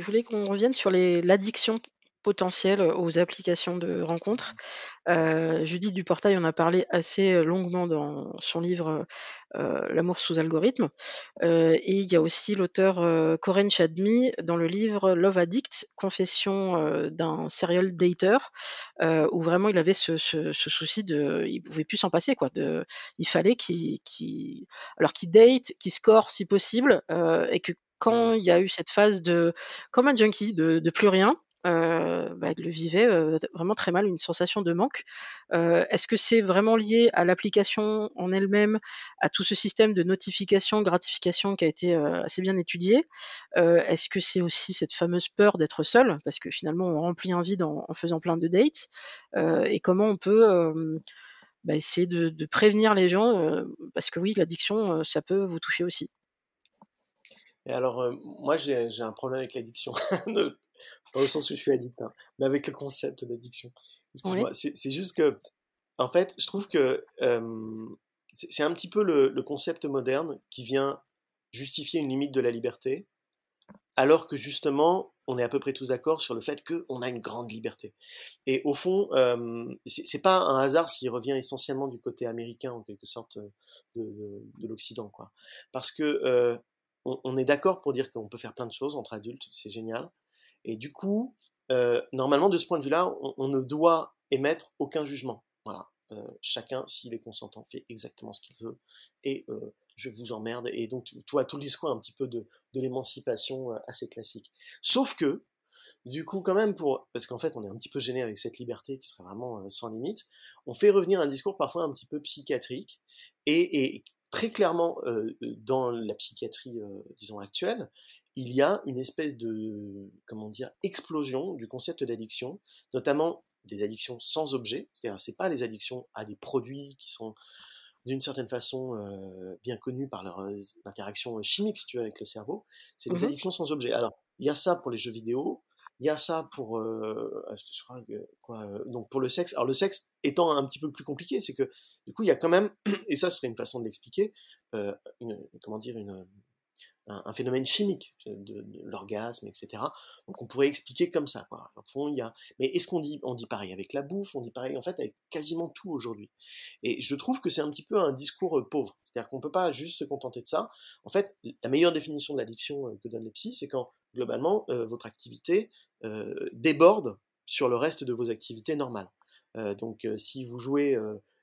voulais qu'on revienne sur l'addiction potentielle aux applications de rencontres? Euh, Judith Duportail en a parlé assez longuement dans son livre euh, L'amour sous algorithme. Euh, et il y a aussi l'auteur Corinne Chadmi dans le livre Love Addict, confession d'un serial dater, où vraiment il avait ce, souci de, il pouvait plus s'en passer quoi. Il fallait qu'il, alors qu'il date, qu'il score si possible, et que quand il y a eu cette phase de, comme un junkie, de, plus rien, euh, bah, le vivait vraiment très mal, une sensation de manque. Est-ce que c'est vraiment lié à l'application en elle-même, à tout ce système de notification, gratification qui a été assez bien étudié? Est-ce que c'est aussi cette fameuse peur d'être seul, parce que finalement on remplit un vide en, faisant plein de dates Et comment on peut bah, essayer de, prévenir les gens, parce que oui, l'addiction, ça peut vous toucher aussi. Et alors, moi, j'ai un problème avec l'addiction. Pas au sens où je suis addict, hein, mais avec le concept d'addiction. Excuse-moi, c'est juste que, en fait, je trouve que c'est un petit peu le, concept moderne qui vient justifier une limite de la liberté, alors que justement, on est à peu près tous d'accord sur le fait qu'on a une grande liberté. Et au fond, c'est pas un hasard s'il revient essentiellement du côté américain, en quelque sorte, de, de, l'Occident, quoi. Parce que on, est d'accord pour dire qu'on peut faire plein de choses entre adultes, c'est génial. Et du coup, euh, normalement, de ce point de vue-là, on, ne doit émettre aucun jugement. Voilà. Euh, chacun, s'il est consentant, fait exactement ce qu'il veut. Et euh, je vous emmerde. Et donc, tu vois, tout le discours un petit peu de, l'émancipation assez classique. Sauf que, du coup, quand même, parce qu'en fait, on est un petit peu gêné avec cette liberté qui serait vraiment sans limite, on fait revenir un discours parfois un petit peu psychiatrique et très clairement dans la psychiatrie, disons actuelle, il y a une espèce de, comment dire, explosion du concept d'addiction, notamment des addictions sans objet, c'est-à-dire c'est pas les addictions à des produits qui sont d'une certaine façon euh, bien connus par leur interaction chimique, si tu veux, avec le cerveau, c'est des mmh addictions sans objet. Alors, il y a ça pour les jeux vidéo, il y a ça pour, euh, quoi, donc pour le sexe. Alors le sexe étant un petit peu plus compliqué, c'est que du coup il y a quand même, et ça serait une façon de l'expliquer, comment dire, une, un, phénomène chimique de, l'orgasme, etc. Donc on pourrait expliquer comme ça. Quoi. fond, il y a... Mais est-ce qu'on dit, on dit pareil avec la bouffe, on dit pareil en fait avec quasiment tout aujourd'hui. Et je trouve que c'est un petit peu un discours euh, pauvre. C'est-à-dire qu'on ne peut pas juste se contenter de ça. En fait, la meilleure définition de l'addiction euh, que donnent les psys, c'est quand globalement euh, votre activité déborde sur le reste de vos activités normales. donc si vous jouez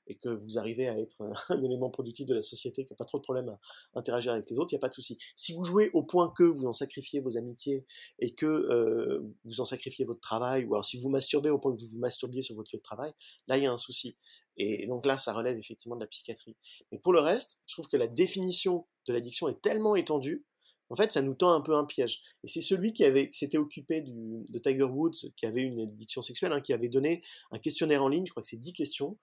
et que vous arrivez à être un élément productif de la société, qui n'a pas trop de problème à interagir avec les autres, il n'y a pas de souci. Si vous jouez au point que vous en sacrifiez vos amitiés et que euh, vous en sacrifiez votre travail, ou alors si vous masturbez au point que vous vous masturbiez sur votre lieu de travail, là il y a un souci. Et donc là, ça relève effectivement de la psychiatrie. Mais pour le reste, je trouve que la définition de l'addiction est tellement étendue en fait, ça nous tend un peu un piège. Et c'est celui qui avait, s'était occupé de Tiger Woods, qui avait une addiction sexuelle, hein, qui avait donné un questionnaire en ligne, je crois que c'est 10 questions,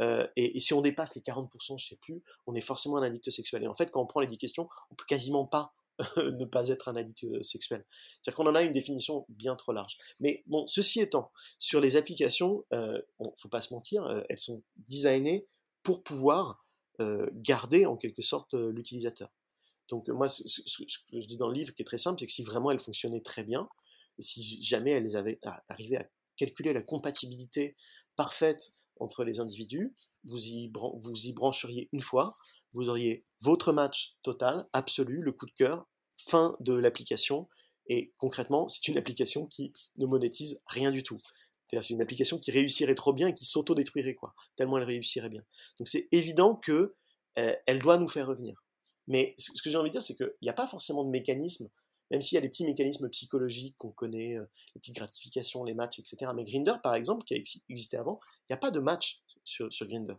euh, et, si on dépasse les 40%, je sais plus, on est forcément un addict sexuel. Et en fait, quand on prend les 10 questions, on peut quasiment pas ne pas être un addict euh, sexuel. C'est-à-dire qu'on en a une définition bien trop large. Mais bon, ceci étant, sur les applications, euh, faut pas se mentir, elles sont designées pour pouvoir garder en quelque sorte l'utilisateur. Donc moi, ce, que je dis dans le livre qui est très simple, c'est que si vraiment elles fonctionnaient très bien, et si jamais elles avaient arrivé à calculer la compatibilité parfaite entre les individus, vous y, vous y brancheriez une fois, vous auriez votre match total, absolu, le coup de cœur, fin de l'application, et concrètement, c'est une application qui ne monétise rien du tout. C'est une application qui réussirait trop bien et qui s'auto-détruirait, quoi, tellement elle réussirait bien. Donc c'est évident que euh, elle doit nous faire revenir. Mais ce que j'ai envie de dire, c'est qu'il n'y a pas forcément de mécanisme même s'il y a des petits mécanismes psychologiques qu'on connaît, euh, les petites gratifications, les matchs, etc. Mais Grinder, par exemple, qui a existé avant, il n'y a pas de match sur, sur Grinder.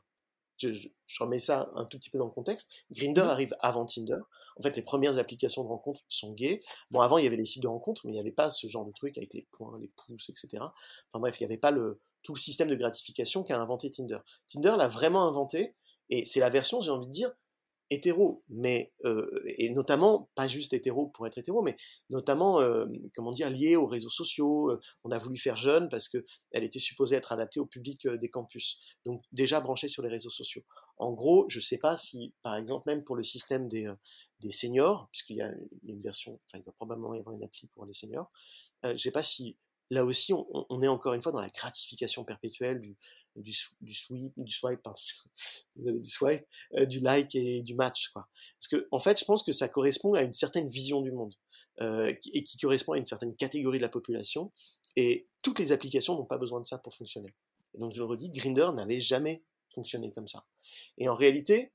Je, remets ça un tout petit peu dans le contexte. Grinder mmh. arrive avant Tinder. En fait, les premières applications de rencontres sont gays. Bon, avant, il y avait les sites de rencontres, mais il n'y avait pas ce genre de truc avec les points, les pouces, etc. Enfin bref, il n'y avait pas le, tout le système de gratification qu'a inventé Tinder. Tinder l'a vraiment inventé, et c'est la version, j'ai envie de dire, hétéro, mais euh, et notamment pas juste hétéro pour être hétéro, mais notamment euh, comment dire lié aux réseaux sociaux. Euh, on a voulu faire jeune parce que elle était supposée être adaptée au public des campus, donc déjà branchée sur les réseaux sociaux. En gros, je sais pas si, par exemple, même pour le système des des seniors, puisqu'il y, a une version, enfin il va probablement y avoir une appli pour les seniors. je ne sais pas si là aussi on, est encore une fois dans la gratification perpétuelle du, du, du du swipe, pardon, du swipe, du like et du match, quoi. Parce que en fait, je pense que ça correspond à une certaine vision du monde et qui correspond à une certaine catégorie de la population. Et toutes les applications n'ont pas besoin de ça pour fonctionner. Et donc je le redis, Grinder n'avait jamais fonctionné comme ça. Et en réalité,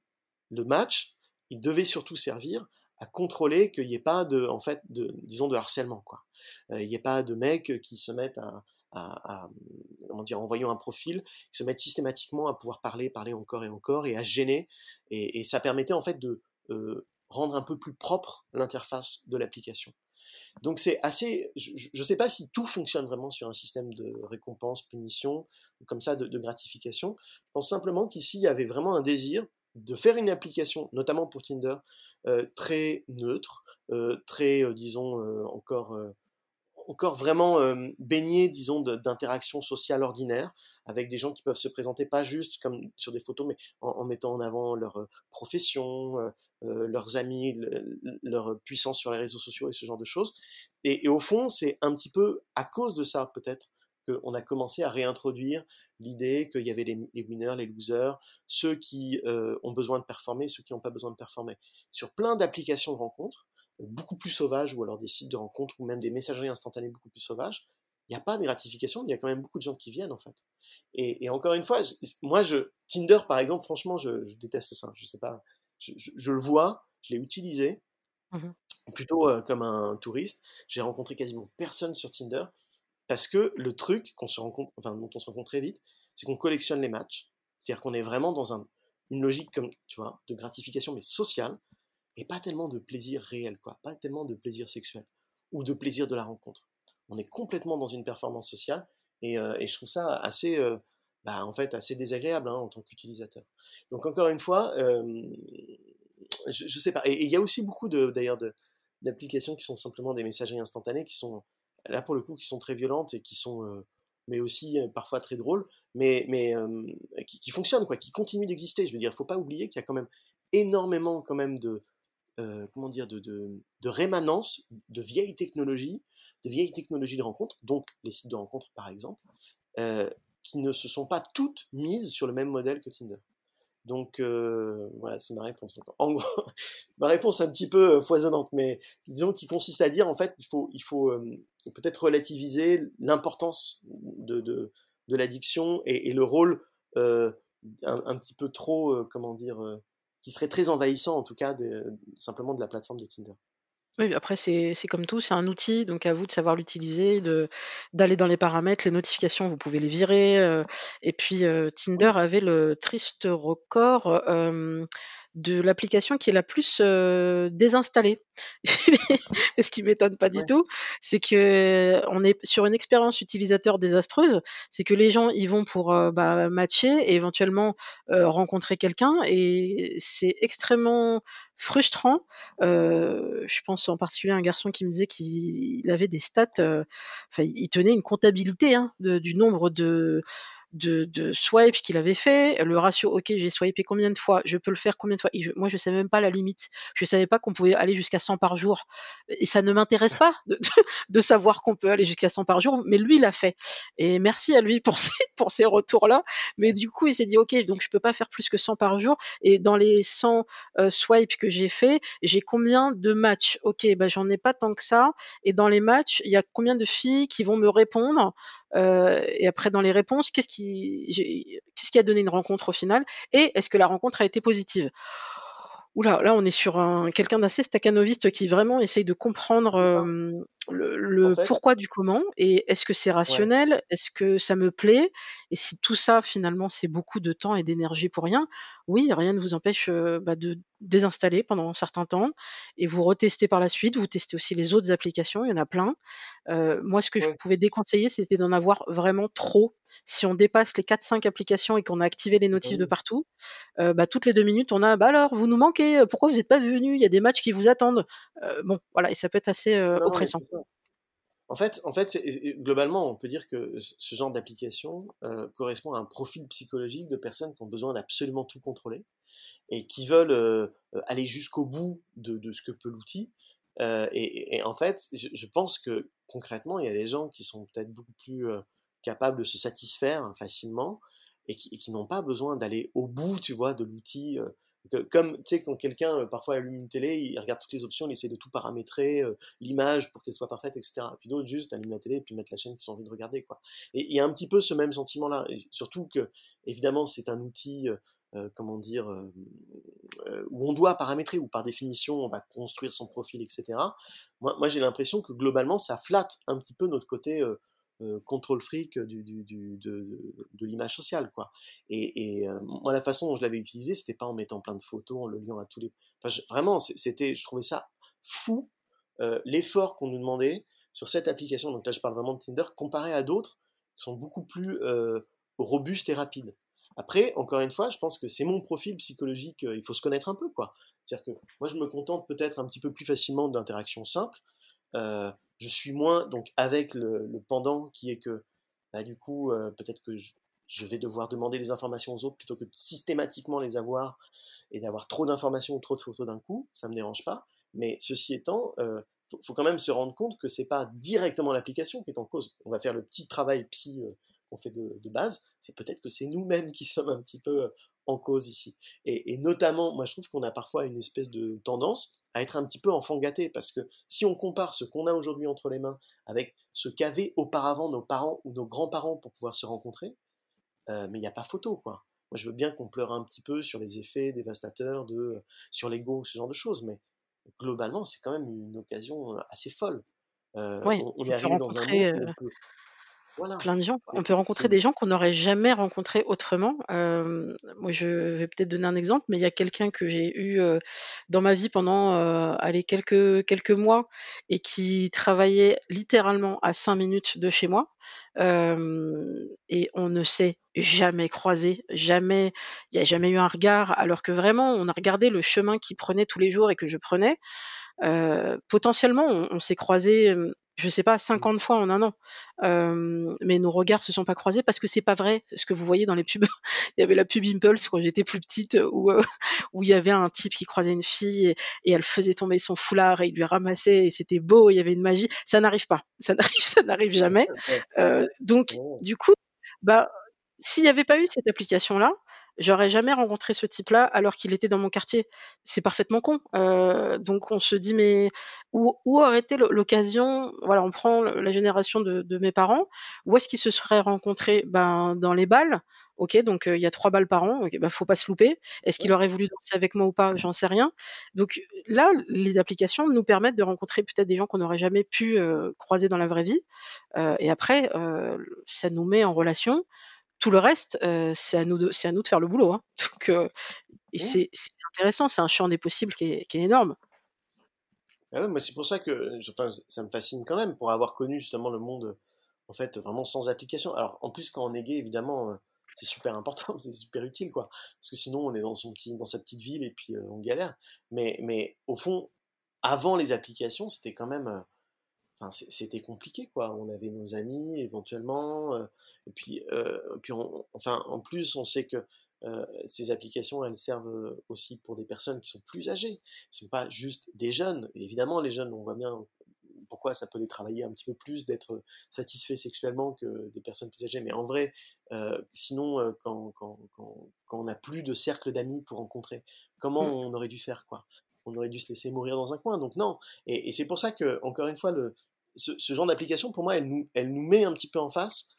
le match, il devait surtout servir à contrôler qu'il n'y ait pas de, en fait, disons, de harcèlement, quoi. Euh, il n'y ait pas de mecs qui se mettent à, à, en voyant un profil, se mettent systématiquement à pouvoir parler, parler encore et encore et à gêner. Et, ça permettait en fait de euh, rendre un peu plus propre l'interface de l'application. Donc c'est assez, je ne sais pas si tout fonctionne vraiment sur un système de récompense, punition, comme ça, de, gratification. Je pense simplement qu'ici, il y avait vraiment un désir de faire une application, notamment pour Tinder, euh, très neutre, euh, très, disons, encore encore vraiment baigné, disons, d'interactions sociales ordinaires, avec des gens qui peuvent se présenter pas juste comme sur des photos, mais en, mettant en avant leur profession, leurs amis, leur puissance sur les réseaux sociaux et ce genre de choses. Et, au fond, c'est un petit peu à cause de ça, peut-être, qu'on a commencé à réintroduire l'idée qu'il y avait les, les, winners, les losers, ceux qui ont besoin de performer, ceux qui n'ont pas besoin de performer. Sur plein d'applications de rencontres, beaucoup plus sauvages, ou alors des sites de rencontres, ou même des messageries instantanées beaucoup plus sauvages, il n'y a pas de gratification, il y a quand même beaucoup de gens qui viennent en fait. Et, encore une fois, moi, je, Tinder par exemple, franchement, je, déteste ça. Je sais pas, je, le vois, je l'ai utilisé, mmh plutôt euh, comme un touriste. J'ai rencontré quasiment personne sur Tinder parce que le truc qu'on se rencontre, enfin, dont on se rencontre très vite, c'est qu'on collectionne les matchs. C'est-à-dire qu'on est vraiment dans un, une logique comme, tu vois, de gratification mais sociale et pas tellement de plaisir réel, quoi, pas tellement de plaisir sexuel ou de plaisir de la rencontre. On est complètement dans une performance sociale et, euh, je trouve ça assez, euh, bah, en fait, assez désagréable hein, en tant qu'utilisateur. Donc encore une fois, euh, je, ne sais pas. Et il y a aussi beaucoup d'ailleurs d'applications qui sont simplement des messageries instantanées qui sont là pour le coup qui sont très violentes et qui sont mais aussi parfois très drôles, mais, mais qui, qui, fonctionnent, quoi, qui continuent d'exister. Je veux dire, il faut pas oublier qu'il y a quand même énormément quand même de, euh, comment dire, de, de, rémanence de vieilles technologies, de vieilles technologies de rencontre, donc les sites de rencontre par exemple, euh, qui ne se sont pas toutes mises sur le même modèle que Tinder. Donc euh, voilà, c'est ma réponse. en gros, ma réponse un petit peu foisonnante, mais disons qui consiste à dire en fait, il faut, il faut peut-être relativiser l'importance de, de, de l'addiction et, et, le rôle un, un, petit peu trop, comment dire, qui serait très envahissant en tout cas simplement de la plateforme de Tinder. Oui, après c'est comme tout, c'est un outil, donc à vous de savoir l'utiliser, d'aller dans les paramètres, les notifications, vous pouvez les virer. Euh, et puis euh, Tinder avait le triste record euh, de l'application qui est la plus euh, désinstallée. ce qui m'étonne pas du tout, c'est que on est sur une expérience utilisateur désastreuse. C'est que les gens y vont pour euh, bah, matcher et éventuellement euh, rencontrer quelqu'un, et c'est extrêmement frustrant. je pense en particulier à un garçon qui me disait qu'il avait des stats, enfin il tenait une comptabilité hein, du nombre de de, de swipes qu'il avait fait, le ratio, ok, j'ai swipé combien de fois, je peux le faire combien de fois. moi, je savais même pas la limite. Je savais pas qu'on pouvait aller jusqu'à 100 par jour. Et ça ne m'intéresse pas de, savoir qu'on peut aller jusqu'à 100 par jour, mais lui, l'a fait. Et merci à lui pour ces, pour ces retours-là. Mais du coup, il s'est dit, ok, donc je peux pas faire plus que 100 par jour. Et dans les 100 euh, swipes que j'ai fait, j'ai combien de matchs? Ok, bah, j'en ai pas tant que ça. Et dans les matchs, il y a combien de filles qui vont me répondre? Euh, et après, dans les réponses, qu'est-ce qui, qu'est-ce qui a donné une rencontre au final Et est-ce que la rencontre a été positive? Oula, là, on est sur un, quelqu'un d'assez staccanoviste qui vraiment essaye de comprendre euh, le, pourquoi du comment et est-ce que c'est rationnel? Est-ce que ça me plaît? Et si tout ça, finalement, c'est beaucoup de temps et d'énergie pour rien, oui, rien ne vous empêche euh, bah, de désinstaller pendant un certain temps et vous retestez par la suite. Vous testez aussi les autres applications, il y en a plein. Euh, moi, ce que je pouvais déconseiller, c'était d'en avoir vraiment trop. Si on dépasse les 4-5 applications et qu'on a activé les notifs de partout, euh, bah, toutes les deux minutes, on a bah alors, vous nous manquez, pourquoi vous n'êtes pas venu Il y a des matchs qui vous attendent. bon, voilà, et ça peut être assez oppressant. En fait, en fait globalement, on peut dire que ce genre d'application euh, correspond à un profil psychologique de personnes qui ont besoin d'absolument tout contrôler et qui veulent euh, aller jusqu'au bout de, ce que peut l'outil. Euh, et, en fait, je, pense que concrètement, il y a des gens qui sont peut-être beaucoup plus capables de se satisfaire facilement et qui n'ont pas besoin d'aller au bout, tu vois, de l'outil comme, tu sais, quand quelqu'un euh, parfois allume une télé, il regarde toutes les options, il essaie de tout paramétrer, euh, l'image pour qu'elle soit parfaite, etc. Et puis d'autres juste allument la télé et puis mettent la chaîne qu'ils ont envie de regarder, quoi. Et il y a un petit peu ce même sentiment-là. Surtout que, évidemment, c'est un outil, euh, comment dire, où on doit paramétrer, ou par définition, on va construire son profil, etc. Moi j'ai l'impression que globalement, ça flatte un petit peu notre côté euh, contrôle fric du, du, de, l'image sociale quoi. Et, euh, moi la façon dont je l'avais utilisé c'était pas en mettant plein de photos en le liant à tous les vraiment c'était je trouvais ça fou euh, l'effort qu'on nous demandait sur cette application. Donc là je parle vraiment de Tinder comparé à d'autres qui sont beaucoup plus robustes et rapides. Après encore une fois je pense que c'est mon profil psychologique il faut se connaître un peu quoi. C'est à dire que moi je me contente peut-être un petit peu plus facilement d'interactions simples je suis moins donc avec le, pendant qui est que bah, du coup euh, peut-être que je, vais devoir demander des informations aux autres plutôt que de systématiquement les avoir et d'avoir trop d'informations ou trop de photos d'un coup, ça me dérange pas. Mais ceci étant, euh, faut, quand même se rendre compte que c'est pas directement l'application qui est en cause. On va faire le petit travail psy euh, qu'on fait de, de base. C'est peut-être que c'est nous-mêmes qui sommes un petit peu en cause ici. Et, notamment, moi je trouve qu'on a parfois une espèce de tendance à être un petit peu enfant gâté, parce que si on compare ce qu'on a aujourd'hui entre les mains avec ce qu'avaient auparavant nos parents ou nos grands-parents pour pouvoir se rencontrer, euh, mais il n'y a pas photo, quoi. Moi je veux bien qu'on pleure un petit peu sur les effets dévastateurs, de, sur l'ego, ce genre de choses, mais globalement c'est quand même une occasion assez folle. Euh, on, on, est arrivé dans un monde où Plein de gens. On peut rencontrer des gens qu'on n'aurait jamais rencontrés autrement. moi, je vais peut-être donner un exemple, mais il y a quelqu'un que j'ai eu dans ma vie pendant quelques, quelques mois et qui travaillait littéralement à cinq minutes de chez moi. et on ne s'est jamais croisé, jamais, il n'y a jamais eu un regard, alors que vraiment, on a regardé le chemin qu'il prenait tous les jours et que je prenais. Potentiellement, on, on s'est croisé je sais pas, 50 mmh. fois en un an. mais nos regards se sont pas croisés parce que c'est pas vrai ce que vous voyez dans les pubs. il y avait la pub Impulse quand j'étais plus petite où, où il y avait un type qui croisait une fille et, elle faisait tomber son foulard et il lui ramassait et c'était beau, il y avait une magie. Ça n'arrive pas. Ça n'arrive, ça n'arrive jamais. donc, oh. du coup, bah, s'il n'y avait pas eu cette application-là, j'aurais jamais rencontré ce type-là alors qu'il était dans mon quartier. C'est parfaitement con. Euh, donc on se dit mais où, où aurait été l'occasion Voilà, on prend la génération de, de mes parents. Où est-ce qu'ils se seraient rencontrés? Ben dans les balles. Ok, donc euh, il y a trois balles par an. Okay, ben faut pas se louper. Est-ce qu'il aurait voulu danser avec moi ou pas? J'en sais rien. Donc là, les applications nous permettent de rencontrer peut-être des gens qu'on n'aurait jamais pu euh, croiser dans la vraie vie. Euh, et après, ça nous met en relation tout le reste, c'est à nous de, c'est à nous de faire le boulot. Hein. Donc, et c'est, intéressant, c'est un champ des possibles qui est, qui est énorme. Ah c'est pour ça que ça me fascine quand même pour avoir connu justement le monde en fait vraiment sans application. Alors en plus quand on est gay évidemment c'est super important, c'est super utile quoi parce que sinon on est dans son petit dans sa petite ville et puis on galère. Mais mais au fond avant les applications c'était quand même Enfin, c'était compliqué quoi. On avait nos amis éventuellement, euh, et puis, euh, puis enfin en plus on sait que euh, ces applications elles servent aussi pour des personnes qui sont plus âgées. Ce sont pas juste des jeunes. évidemment les jeunes on voit bien pourquoi ça peut les travailler un petit peu plus d'être satisfaits sexuellement que des personnes plus âgées. Mais en vrai, sinon quand, quand, quand, quand, on n'a plus de cercle d'amis pour rencontrer, comment mmh. on aurait dû faire quoi? On aurait dû se laisser mourir dans un coin. Donc non. Et, c'est pour ça que, encore une fois, le, ce, genre d'application, pour moi, elle nous, elle nous met un petit peu en face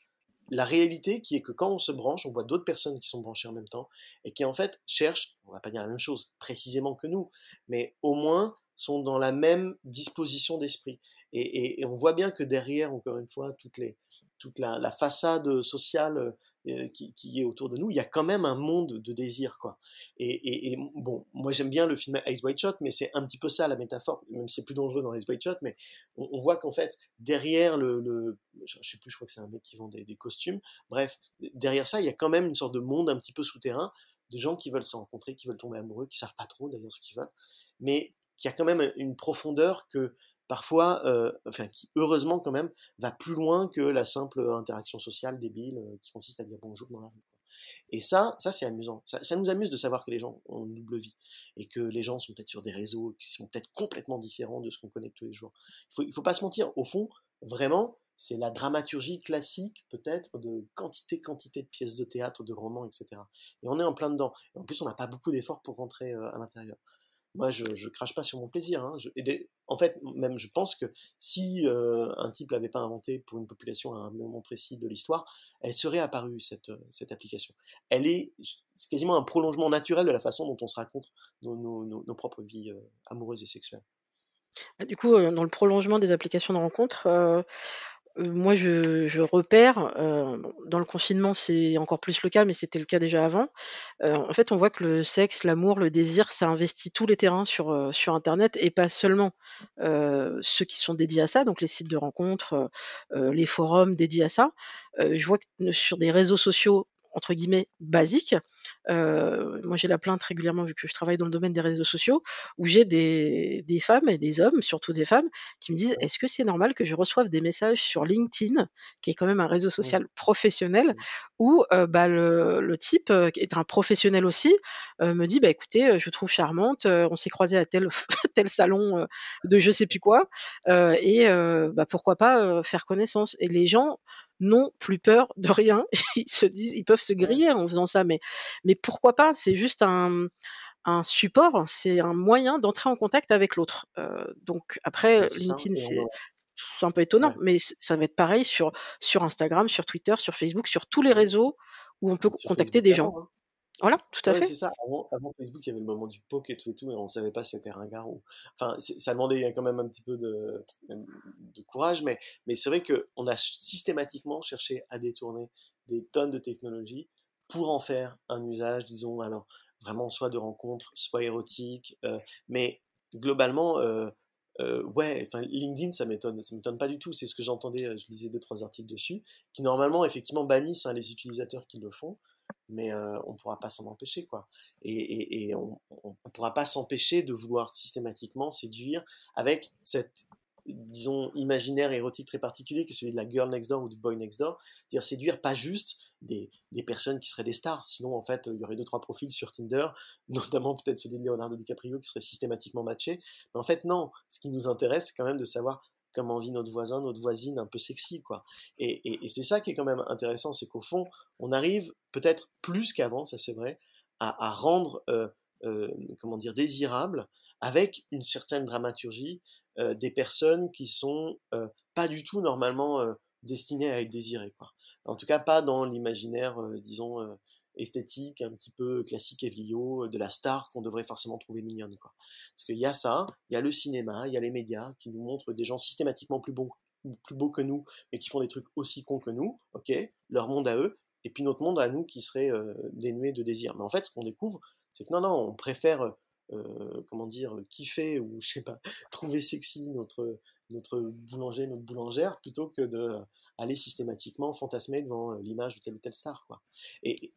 la réalité qui est que quand on se branche, on voit d'autres personnes qui sont branchées en même temps et qui en fait cherchent, on va pas dire la même chose précisément que nous, mais au moins sont dans la même disposition d'esprit. et, on voit bien que derrière, encore une fois, toutes les, toute la, façade sociale euh, qui, est autour de nous, il y a quand même un monde de désir, quoi. Et, bon, moi j'aime bien le film Ice White Shot, mais c'est un petit peu ça la métaphore, même si c'est plus dangereux dans Ice White Shot, mais on, voit qu'en fait, derrière le, je, sais plus, je crois que c'est un mec qui vend des, costumes, bref, derrière ça, il y a quand même une sorte de monde un petit peu souterrain, de gens qui veulent se rencontrer, qui veulent tomber amoureux, qui savent pas trop d'ailleurs ce qu'ils veulent, mais qui a quand même une profondeur que parfois, enfin, qui heureusement quand même, va plus loin que la simple interaction sociale débile qui consiste à dire bonjour dans la rue. Et ça, ça c'est amusant. Ça, nous amuse de savoir que les gens ont une double vie et que les gens sont peut-être sur des réseaux qui sont peut-être complètement différents de ce qu'on connaît tous les jours. Il faut, faut pas se mentir. Au fond, vraiment, c'est la dramaturgie classique, peut-être, de quantité, quantité de pièces de théâtre, de romans, etc. Et on est en plein dedans. En plus, on n'a pas beaucoup d'efforts pour rentrer euh, à l'intérieur moi je, je crache pas sur mon plaisir. Hein. en fait, même je pense que si euh, un type l'avait pas inventé pour une population à un moment précis de l'histoire, elle serait apparue cette, euh, cette application. Elle est, quasiment un prolongement naturel de la façon dont on se raconte nos, nos, nos propres vies euh, amoureuses et sexuelles. Bah, du coup, dans le prolongement des applications de rencontres, moi, je repère, dans le confinement, c'est encore plus le cas, mais c'était le cas déjà avant. en fait, on voit que le sexe, l'amour, le désir, ça investit tous les terrains sur, sur internet et pas seulement, ceux qui sont dédiés à ça, donc les sites de rencontres, les forums dédiés à ça. je vois que sur des réseaux sociaux entre guillemets basique. Euh, moi, j'ai la plainte régulièrement vu que je travaille dans le domaine des réseaux sociaux, où j'ai des, des, femmes et des hommes, surtout des femmes, qui me disent est-ce que c'est normal que je reçoive des messages sur LinkedIn, qui est quand même un réseau social professionnel, où euh, bah, le, le, type, euh, qui est un professionnel aussi, me dit bah écoutez, je trouve charmante, on s'est croisé à tel tel salon de je sais plus quoi, et bah, pourquoi pas faire connaissance. Et les gens n'ont plus peur de rien. ils se disent, ils peuvent se griller en faisant ça, mais, mais pourquoi pas C'est juste un, un support, c'est un moyen d'entrer en contact avec l'autre. Euh, donc après, LinkedIn, c'est un peu étonnant, mais ça va être pareil sur, sur Instagram, sur Twitter, sur Facebook, sur tous les réseaux où on peut contacter des gens. Hein. Voilà, tout à fait. c'est ça. Avant, Facebook, il y avait le moment du poke et tout et tout, et on savait pas si c'était ringard ou. Enfin, ça demandait quand même un petit peu de, de courage, mais, mais c'est vrai qu'on a systématiquement cherché à détourner des tonnes de technologies pour en faire un usage, disons, alors vraiment soit de rencontres, soit érotique, euh, mais globalement, euh, euh, ouais, enfin LinkedIn, ça m'étonne, ça m'étonne pas du tout. C'est ce que j'entendais, je lisais deux trois articles dessus, qui normalement effectivement bannissent hein, les utilisateurs qui le font mais on ne pourra pas s'en empêcher, quoi. Et, on ne pourra pas s'empêcher de vouloir systématiquement séduire avec cette, disons, imaginaire érotique très particulier qui est celui de la girl next door ou du boy next door. Dire séduire pas juste des, personnes qui seraient des stars, sinon en fait il y aurait deux trois profils sur Tinder, notamment peut-être celui de Leonardo DiCaprio qui serait systématiquement matché. Mais en fait non, ce qui nous intéresse c'est quand même de savoir comment vit notre voisin, notre voisine un peu sexy, quoi. Et, c'est ça qui est quand même intéressant, c'est qu'au fond, on arrive peut-être plus qu'avant, ça c'est vrai, à, rendre, euh, euh, comment dire, désirable avec une certaine dramaturgie euh, des personnes qui sont pas du tout normalement destinées à être désirées, quoi. En tout cas, pas dans l'imaginaire, disons, esthétique, un petit peu classique vieillot, euh, de la star qu'on devrait forcément trouver mignonne. Quoi. Parce qu'il y a ça, il y a le cinéma, il y a les médias qui nous montrent des gens systématiquement plus beaux, plus beaux que nous, mais qui font des trucs aussi cons que nous, ok, leur monde à eux, et puis notre monde à nous qui serait euh, dénué de désir. Mais en fait, ce qu'on découvre, c'est que non, non, on préfère, euh, comment dire, kiffer ou, je sais pas, trouver sexy notre, notre boulanger, notre boulangère, plutôt que de aller systématiquement fantasmer devant euh, l'image de telle ou telle star. Quoi. Et,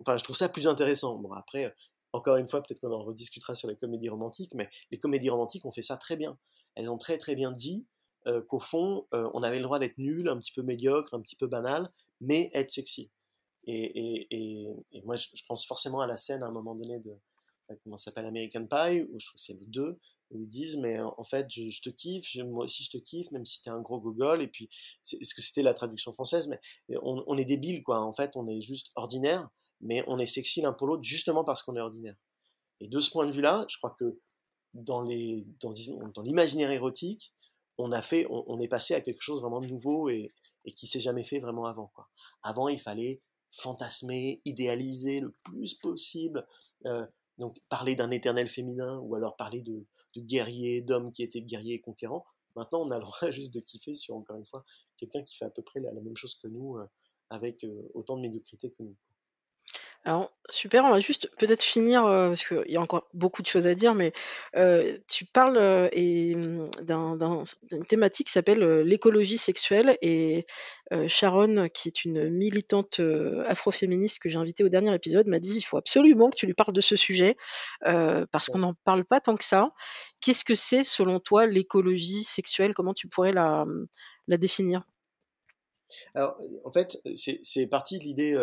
enfin, je trouve ça plus intéressant. Bon, après, euh, encore une fois, peut-être qu'on en rediscutera sur les comédies romantiques, mais les comédies romantiques ont fait ça très bien. Elles ont très très bien dit euh, qu'au fond, on avait le droit d'être nul, un petit peu médiocre, un petit peu banal, mais être sexy. Et, moi, je, pense forcément à la scène à un moment donné de, comment s'appelle American Pie, où je trouve que c'est le 2, ils disent mais en fait je, te kiffe, moi aussi je te kiffe, même si t'es un gros gogol. Et puis est-ce que c'était la traduction française Mais on, est débile quoi. En fait, on est juste ordinaire, mais on est sexy l'un pour l'autre justement parce qu'on est ordinaire. Et de ce point de vue-là, je crois que dans les dans, dans l'imaginaire érotique, on a fait, on, est passé à quelque chose vraiment de nouveau et, et qui s'est jamais fait vraiment avant quoi. Avant, il fallait fantasmer, idéaliser le plus possible. Euh, donc parler d'un éternel féminin ou alors parler de, de guerriers, d'hommes qui étaient guerriers et conquérants. Maintenant, on a le droit juste de kiffer sur, encore une fois, quelqu'un qui fait à peu près la, même chose que nous, euh, avec euh, autant de médiocrité que nous. Alors, super, on va juste peut-être finir, heu, parce qu'il y a encore beaucoup de choses à dire, mais, heu, tu parles, heu et mmh, d'un d'un d'une thématique qui s'appelle, l'écologie sexuelle et Sharon, qui est une militante, afroféministe que j'ai invitée au dernier épisode, m'a dit: «Il faut absolument que tu lui parles de ce sujet, parce qu'on n'en parle pas tant que ça». Qu'est-ce que c'est, selon toi, l'écologie sexuelle? Comment tu pourrais la, la définir? Alors, en fait, c'est c'est parti de l'idée,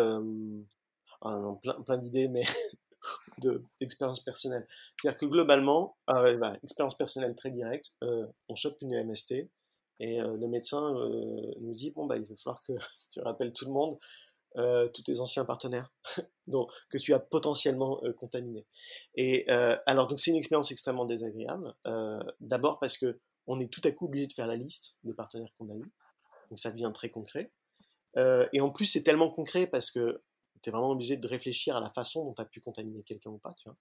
un, plein, d'idées, mais d'expérience personnelle. C'est-à-dire que globalement, euh, bah, expérience personnelle très directe, euh, on chope une MST et euh, le médecin nous dit bon bah il va falloir que tu rappelles tout le monde, tous tes anciens partenaires, donc que tu as potentiellement contaminé. Et alors donc c'est une expérience extrêmement désagréable. D'abord parce que on est tout à coup obligé de faire la liste des partenaires qu'on a eu, donc ça devient très concret. et en plus c'est tellement concret parce que tu es vraiment obligé de réfléchir à la façon dont tu as pu contaminer quelqu'un ou pas, tu vois.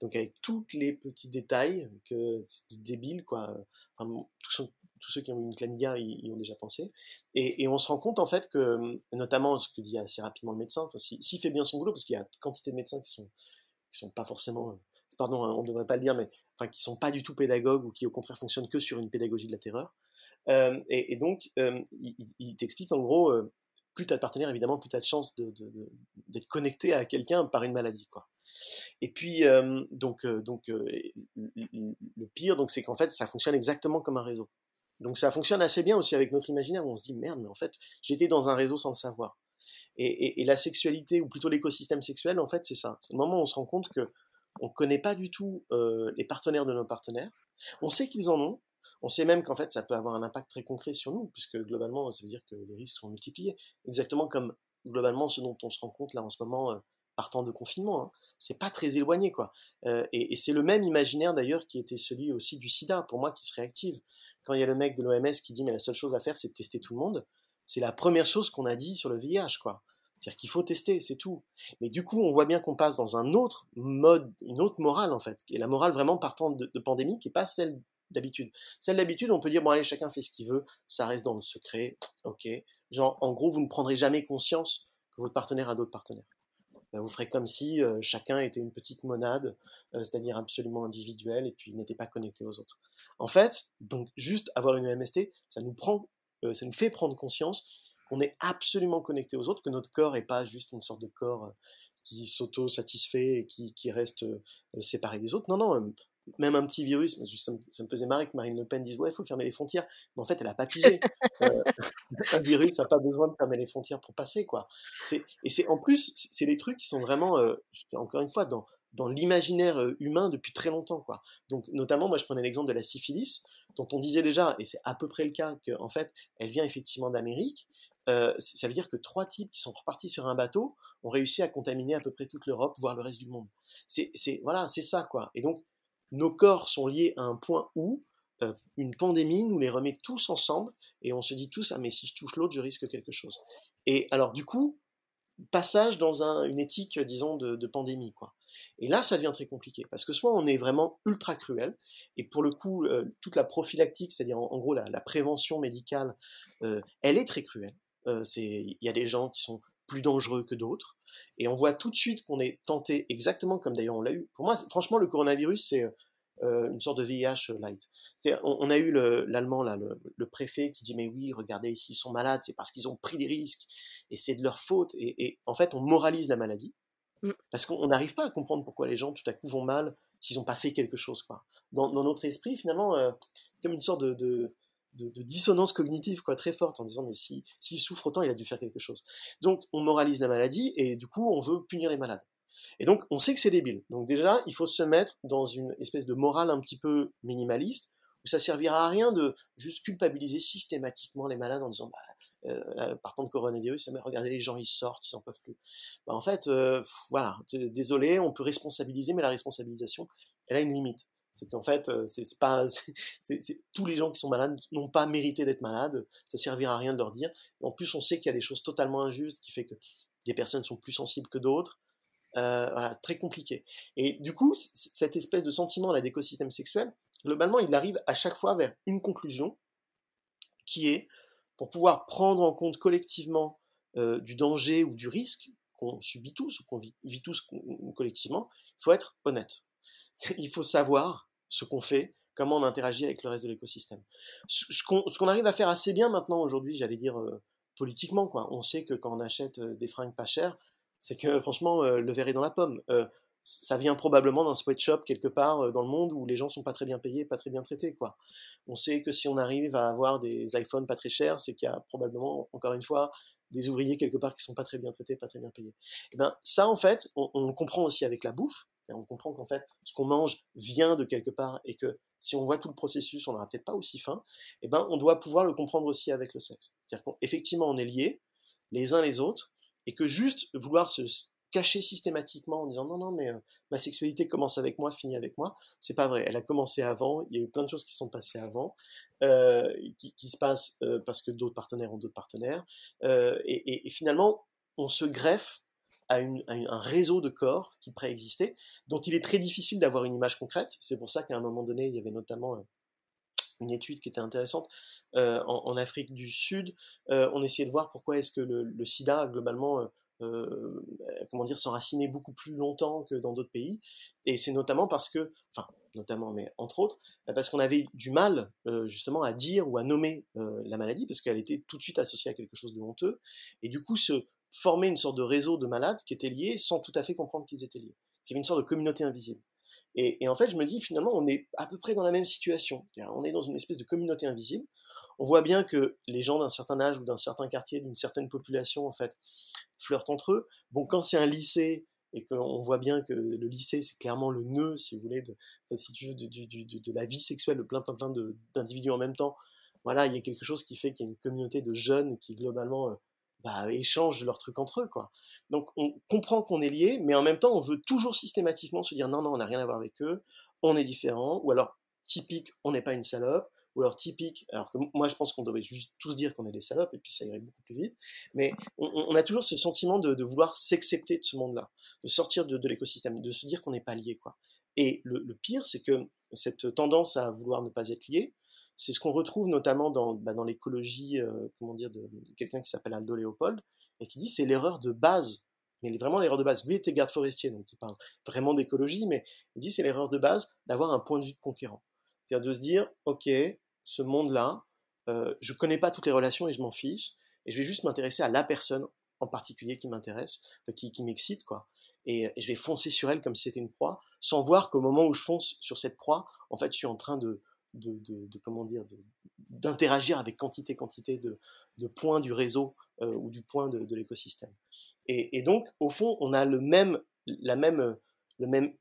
Donc avec tous les petits détails que débile, quoi. Tous, ceux qui ont eu une chlamydia y, ont déjà pensé. Et, on se rend compte en fait que, notamment ce que dit assez rapidement le médecin, s'il fait bien son boulot, parce qu'il y a quantité de médecins qui sont, qui sont pas forcément, pardon, hein, on ne devrait pas le dire, mais enfin, qui sont pas du tout pédagogues ou qui au contraire fonctionnent que sur une pédagogie de la terreur. Euh, et, donc, euh, il, t'explique en gros, euh, plus tu as de partenaires, évidemment, plus tu as de chances d'être connecté à quelqu'un par une maladie. Quoi. Et puis, euh, donc, euh, donc euh, le pire, donc, c'est qu'en fait, ça fonctionne exactement comme un réseau. Donc, ça fonctionne assez bien aussi avec notre imaginaire, on se dit, merde, mais en fait, j'étais dans un réseau sans le savoir. Et, la sexualité, ou plutôt l'écosystème sexuel, en fait, c'est ça. C'est le moment où on se rend compte que on ne connaît pas du tout les partenaires de nos partenaires. On sait qu'ils en ont, on sait même qu'en fait, ça peut avoir un impact très concret sur nous, puisque globalement, ça veut dire que les risques sont multipliés. Exactement comme globalement ce dont on se rend compte là en ce moment, euh, partant de confinement. Hein. C'est pas très éloigné, quoi. Euh, et, c'est le même imaginaire d'ailleurs qui était celui aussi du sida, pour moi, qui se réactive. Quand il y a le mec de l'OMS qui dit, mais la seule chose à faire, c'est de tester tout le monde, c'est la première chose qu'on a dit sur le VIH, quoi. C'est-à-dire qu'il faut tester, c'est tout. Mais du coup, on voit bien qu'on passe dans un autre mode, une autre morale en fait, est la morale vraiment partant de, de pandémie, qui n'est pas celle d'habitude. Celle d'habitude, on peut dire, bon allez, chacun fait ce qu'il veut, ça reste dans le secret, ok. Genre, en gros, vous ne prendrez jamais conscience que votre partenaire a d'autres partenaires. Ben, vous ferez comme si euh, chacun était une petite monade, euh, c'est-à-dire absolument individuel, et puis n'était pas connecté aux autres. En fait, donc juste avoir une MST, ça nous prend, euh, ça nous fait prendre conscience qu'on est absolument connecté aux autres, que notre corps n'est pas juste une sorte de corps qui s'auto-satisfait et qui, qui reste séparé des autres. Non, non, même un petit virus, ça me, faisait marrer que Marine Le Pen dise ouais, il faut fermer les frontières. Mais en fait, elle a pas pigé. Euh, un virus n'a pas besoin de fermer les frontières pour passer, quoi. et c'est en plus, c'est des trucs qui sont vraiment, euh, encore une fois, dans, dans l'imaginaire euh, humain depuis très longtemps, quoi. Donc, notamment, moi, je prenais l'exemple de la syphilis, dont on disait déjà, et c'est à peu près le cas, qu'en fait, elle vient effectivement d'Amérique. ça veut dire que trois types qui sont repartis sur un bateau ont réussi à contaminer à peu près toute l'Europe, voire le reste du monde. C'est voilà, c'est ça, quoi. Et donc, nos corps sont liés à un point où euh, une pandémie nous les remet tous ensemble et on se dit tous ah mais si je touche l'autre je risque quelque chose. Et alors du coup passage dans une éthique disons de, pandémie quoi. Et là ça devient très compliqué parce que soit on est vraiment ultra cruel et pour le coup euh, toute la prophylactique c'est-à-dire en, gros la, prévention médicale euh, elle est très cruelle. il y a des gens qui sont plus dangereux que d'autres. Et on voit tout de suite qu'on est tenté, exactement comme d'ailleurs on l'a eu. Pour moi, franchement, le coronavirus, c'est euh, une sorte de VIH light. On, on, a eu l'allemand, là, le, préfet, qui dit Mais oui, regardez, s'ils sont malades, c'est parce qu'ils ont pris des risques et c'est de leur faute. Et, en fait, on moralise la maladie mm. parce qu'on n'arrive pas à comprendre pourquoi les gens tout à coup vont mal s'ils n'ont pas fait quelque chose. Quoi. Dans, notre esprit, finalement, euh, comme une sorte de de, dissonance cognitive quoi, très forte en disant mais s'il si, souffre autant, il a dû faire quelque chose. Donc on moralise la maladie et du coup on veut punir les malades. Et donc on sait que c'est débile. Donc déjà il faut se mettre dans une espèce de morale un petit peu minimaliste où ça servira à rien de juste culpabiliser systématiquement les malades en disant bah, euh, partant de coronavirus, mais regardez les gens ils sortent, ils en peuvent plus. Bah, en fait, euh, voilà, désolé, on peut responsabiliser, mais la responsabilisation, elle a une limite. C'est qu'en fait, euh, c'est pas, tous les gens qui sont malades n'ont pas mérité d'être malades. Ça servira à rien de leur dire. En plus, on sait qu'il y a des choses totalement injustes qui fait que des personnes sont plus sensibles que d'autres. Euh, voilà, très compliqué. Et du coup, cette espèce de sentiment là d'écosystème sexuel, globalement, il arrive à chaque fois vers une conclusion qui est pour pouvoir prendre en compte collectivement euh, du danger ou du risque qu'on subit tous ou qu'on vit, tous collectivement, il faut être honnête. Il faut savoir ce qu'on fait, comment on interagit avec le reste de l'écosystème. Ce qu'on arrive à faire assez bien maintenant aujourd'hui, j'allais dire euh, politiquement, quoi. On sait que quand on achète euh, des fringues pas chères, c'est que franchement euh, le verre est dans la pomme ça vient probablement d'un sweatshop quelque part dans le monde où les gens sont pas très bien payés, pas très bien traités, quoi. On sait que si on arrive à avoir des iPhones pas très chers, c'est qu'il y a probablement, encore une fois, des ouvriers quelque part qui sont pas très bien traités, pas très bien payés. Et eh ben, ça, en fait, on, le comprend aussi avec la bouffe. On comprend qu'en fait, ce qu'on mange vient de quelque part et que si on voit tout le processus, on n'aura peut-être pas aussi faim. Et eh ben, on doit pouvoir le comprendre aussi avec le sexe. C'est-à-dire qu'effectivement, on est liés les uns les autres et que juste vouloir se caché systématiquement en disant non, non, mais ma sexualité commence avec moi, finit avec moi. C'est pas vrai. Elle a commencé avant. Il y a eu plein de choses qui sont passées avant, qui, se passent parce que d'autres partenaires ont d'autres partenaires. Et, finalement, on se greffe à, un réseau de corps qui préexistait, dont il est très difficile d'avoir une image concrète. C'est pour ça qu'à un moment donné, il y avait notamment une étude qui était intéressante en, Afrique du Sud. on essayait de voir pourquoi est-ce que le, le sida, globalement, euh, comment dire, s'enraciner beaucoup plus longtemps que dans d'autres pays. Et c'est notamment parce que, enfin, notamment, mais entre autres, parce qu'on avait du mal euh, justement à dire ou à nommer euh, la maladie, parce qu'elle était tout de suite associée à quelque chose de honteux. Et du coup, se former une sorte de réseau de malades qui étaient liés sans tout à fait comprendre qu'ils étaient liés. Il y avait une sorte de communauté invisible. Et, en fait, je me dis, finalement, on est à peu près dans la même situation. On est dans une espèce de communauté invisible on voit bien que les gens d'un certain âge ou d'un certain quartier, d'une certaine population, en fait, flirtent entre eux. Bon, quand c'est un lycée et qu'on voit bien que le lycée, c'est clairement le nœud, si vous voulez, de, tu veux, de, la vie sexuelle de plein, plein, plein d'individus en même temps. Voilà, il y a quelque chose qui fait qu'il y a une communauté de jeunes qui, globalement, euh, bah, échangent leurs trucs entre eux, quoi. Donc, on comprend qu'on est liés, mais en même temps, on veut toujours systématiquement se dire non, non, on n'a rien à voir avec eux, on est différent, ou alors, typique, on n'est pas une salope, ou alors typique, alors que moi je pense qu'on devrait juste tous dire qu'on est des salopes et puis ça irait beaucoup plus vite, mais on, a toujours ce sentiment de, vouloir s'accepter de ce monde-là, de sortir de, l'écosystème, de se dire qu'on n'est pas lié quoi. Et le, pire, c'est que cette tendance à vouloir ne pas être lié, c'est ce qu'on retrouve notamment dans, bah, dans l'écologie, euh, comment dire, de, quelqu'un qui s'appelle Aldo Léopold, et qui dit c'est l'erreur de base mais vraiment l'erreur de base. Lui était garde forestier, donc il parle vraiment d'écologie, mais il dit c'est l'erreur de base d'avoir un point de vue conquérant. C'est-à-dire de se dire, ok, ce monde-là, euh, je connais pas toutes les relations et je m'en fiche, et je vais juste m'intéresser à la personne en particulier qui m'intéresse, qui, qui m'excite, quoi. Et, je vais foncer sur elle comme si c'était une proie, sans voir qu'au moment où je fonce sur cette proie, en fait, je suis en train de, de, de, comment dire, d'interagir avec quantité, quantité de, de points du réseau euh, ou du point de, l'écosystème. Et, et, donc, au fond, on a le même, la même, le même,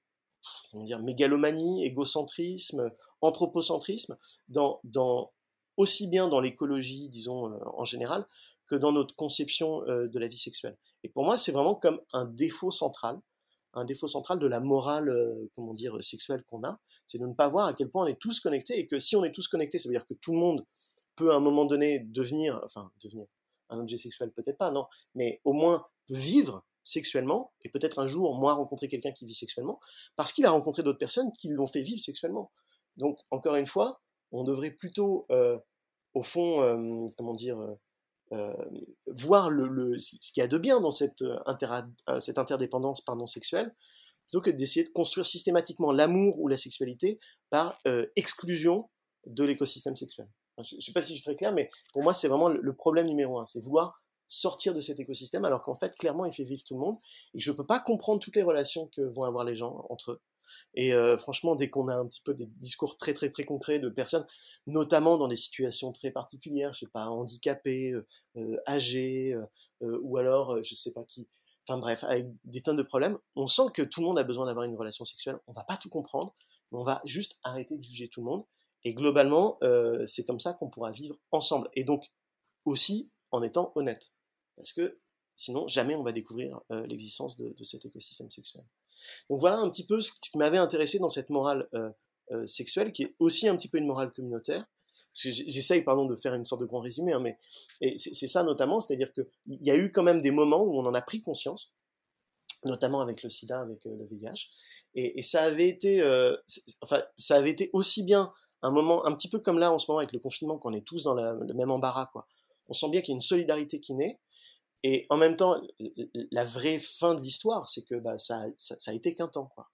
comment dire, mégalomanie, égocentrisme, anthropocentrisme, dans, aussi bien dans l'écologie, disons, euh, en général, que dans notre conception euh, de la vie sexuelle. Et pour moi, c'est vraiment comme un défaut central, un défaut central de la morale, euh, comment dire, sexuelle qu'on a, c'est de ne pas voir à quel point on est tous connectés, et que si on est tous connectés, ça veut dire que tout le monde peut à un moment donné devenir, enfin, devenir un objet sexuel, peut-être pas, non, mais au moins vivre sexuellement, et peut-être un jour, moi, rencontrer quelqu'un qui vit sexuellement, parce qu'il a rencontré d'autres personnes qui l'ont fait vivre sexuellement. Donc, encore une fois, on devrait plutôt, euh, au fond, euh, comment dire, euh, voir ce qu'il y a de bien dans cette, cette interdépendance pardon, sexuelle, plutôt que d'essayer de construire systématiquement l'amour ou la sexualité par exclusion de l'écosystème sexuel. je ne sais pas si je suis très clair, mais pour moi, c'est vraiment le, problème numéro un, c'est vouloir sortir de cet écosystème, alors qu'en fait, clairement, il fait vivre tout le monde, et je ne peux pas comprendre toutes les relations que vont avoir les gens entre eux. Et euh, franchement, dès qu'on a un petit peu des discours très très très concrets de personnes, notamment dans des situations très particulières, je sais pas, handicapées, euh, euh, âgées, ou alors je sais pas qui, enfin bref, avec des tonnes de problèmes, on sent que tout le monde a besoin d'avoir une relation sexuelle. On va pas tout comprendre, mais on va juste arrêter de juger tout le monde. Et globalement, c'est comme ça qu'on pourra vivre ensemble. Et donc aussi en étant honnête, parce que sinon jamais on va découvrir l'existence de cet écosystème sexuel. Donc voilà un petit peu ce qui m'avait intéressé dans cette morale euh, euh, sexuelle, qui est aussi un petit peu une morale communautaire. J'essaye, pardon, de faire une sorte de grand résumé, hein, mais c'est ça notamment, c'est-à-dire qu'il y a eu quand même des moments où on en a pris conscience, notamment avec le sida, avec euh, le VIH, et, ça avait été, enfin, ça avait été aussi bien un moment, un petit peu comme là en ce moment avec le confinement, qu'on est tous dans le même embarras, quoi. On sent bien qu'il y a une solidarité qui naît, Et en même temps, la vraie fin de l'histoire, c'est que bah, ça, ça, ça, a été qu'un temps. quoi.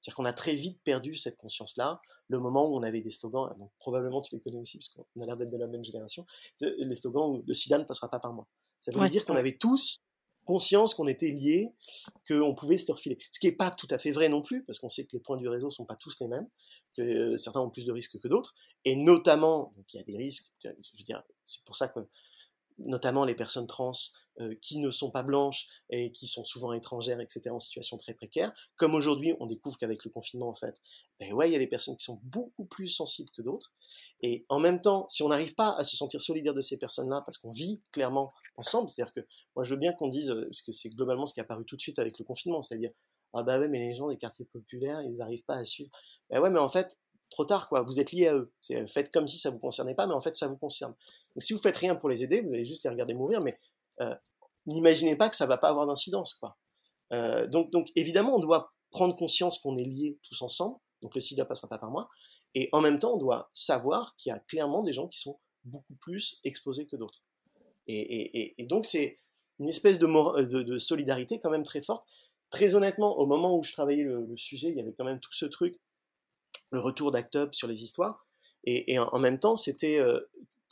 C'est-à-dire qu'on a très vite perdu cette conscience-là, le moment où on avait des slogans, donc probablement tu les connais aussi, parce qu'on a l'air d'être de la même génération, les slogans où le sida ne passera pas par moi. Ça veut dire qu'on avait tous conscience qu'on était liés, qu'on pouvait se refiler. Ce qui n'est pas tout à fait vrai non plus, parce qu'on sait que les points du réseau sont pas tous les mêmes, que euh, certains ont plus de risques que d'autres, et notamment, donc il y a des risques, je veux dire, c'est pour ça que notamment les personnes trans euh, qui ne sont pas blanches et qui sont souvent étrangères, etc., en situation très précaire. Comme aujourd'hui, on découvre qu'avec le confinement, en fait, ben ouais, il y a des personnes qui sont beaucoup plus sensibles que d'autres. Et en même temps, si on n'arrive pas à se sentir solidaire de ces personnes-là, parce qu'on vit clairement ensemble, c'est-à-dire que moi je veux bien qu'on dise, parce que c'est globalement ce qui est apparu tout de suite avec le confinement, c'est-à-dire, ah bah ouais, mais les gens des quartiers populaires, ils n'arrivent pas à suivre. Ben ouais, mais en fait, trop tard, quoi. Vous êtes liés à eux. Faites comme si ça vous concernait pas, mais en fait, ça vous concerne. Donc, si vous faites rien pour les aider, vous allez juste les regarder mourir, mais euh, n'imaginez pas que ça va pas avoir d'incidence. Euh, donc, évidemment, on doit prendre conscience qu'on est liés tous ensemble. Donc, le SIDA passera pas par moi. Et en même temps, on doit savoir qu'il y a clairement des gens qui sont beaucoup plus exposés que d'autres. Et, donc, c'est une espèce de, de, solidarité quand même très forte. Très honnêtement, au moment où je travaillais le sujet, il y avait quand même tout ce truc le retour d'Act Up sur les histoires. Et, en, même temps, c'était euh,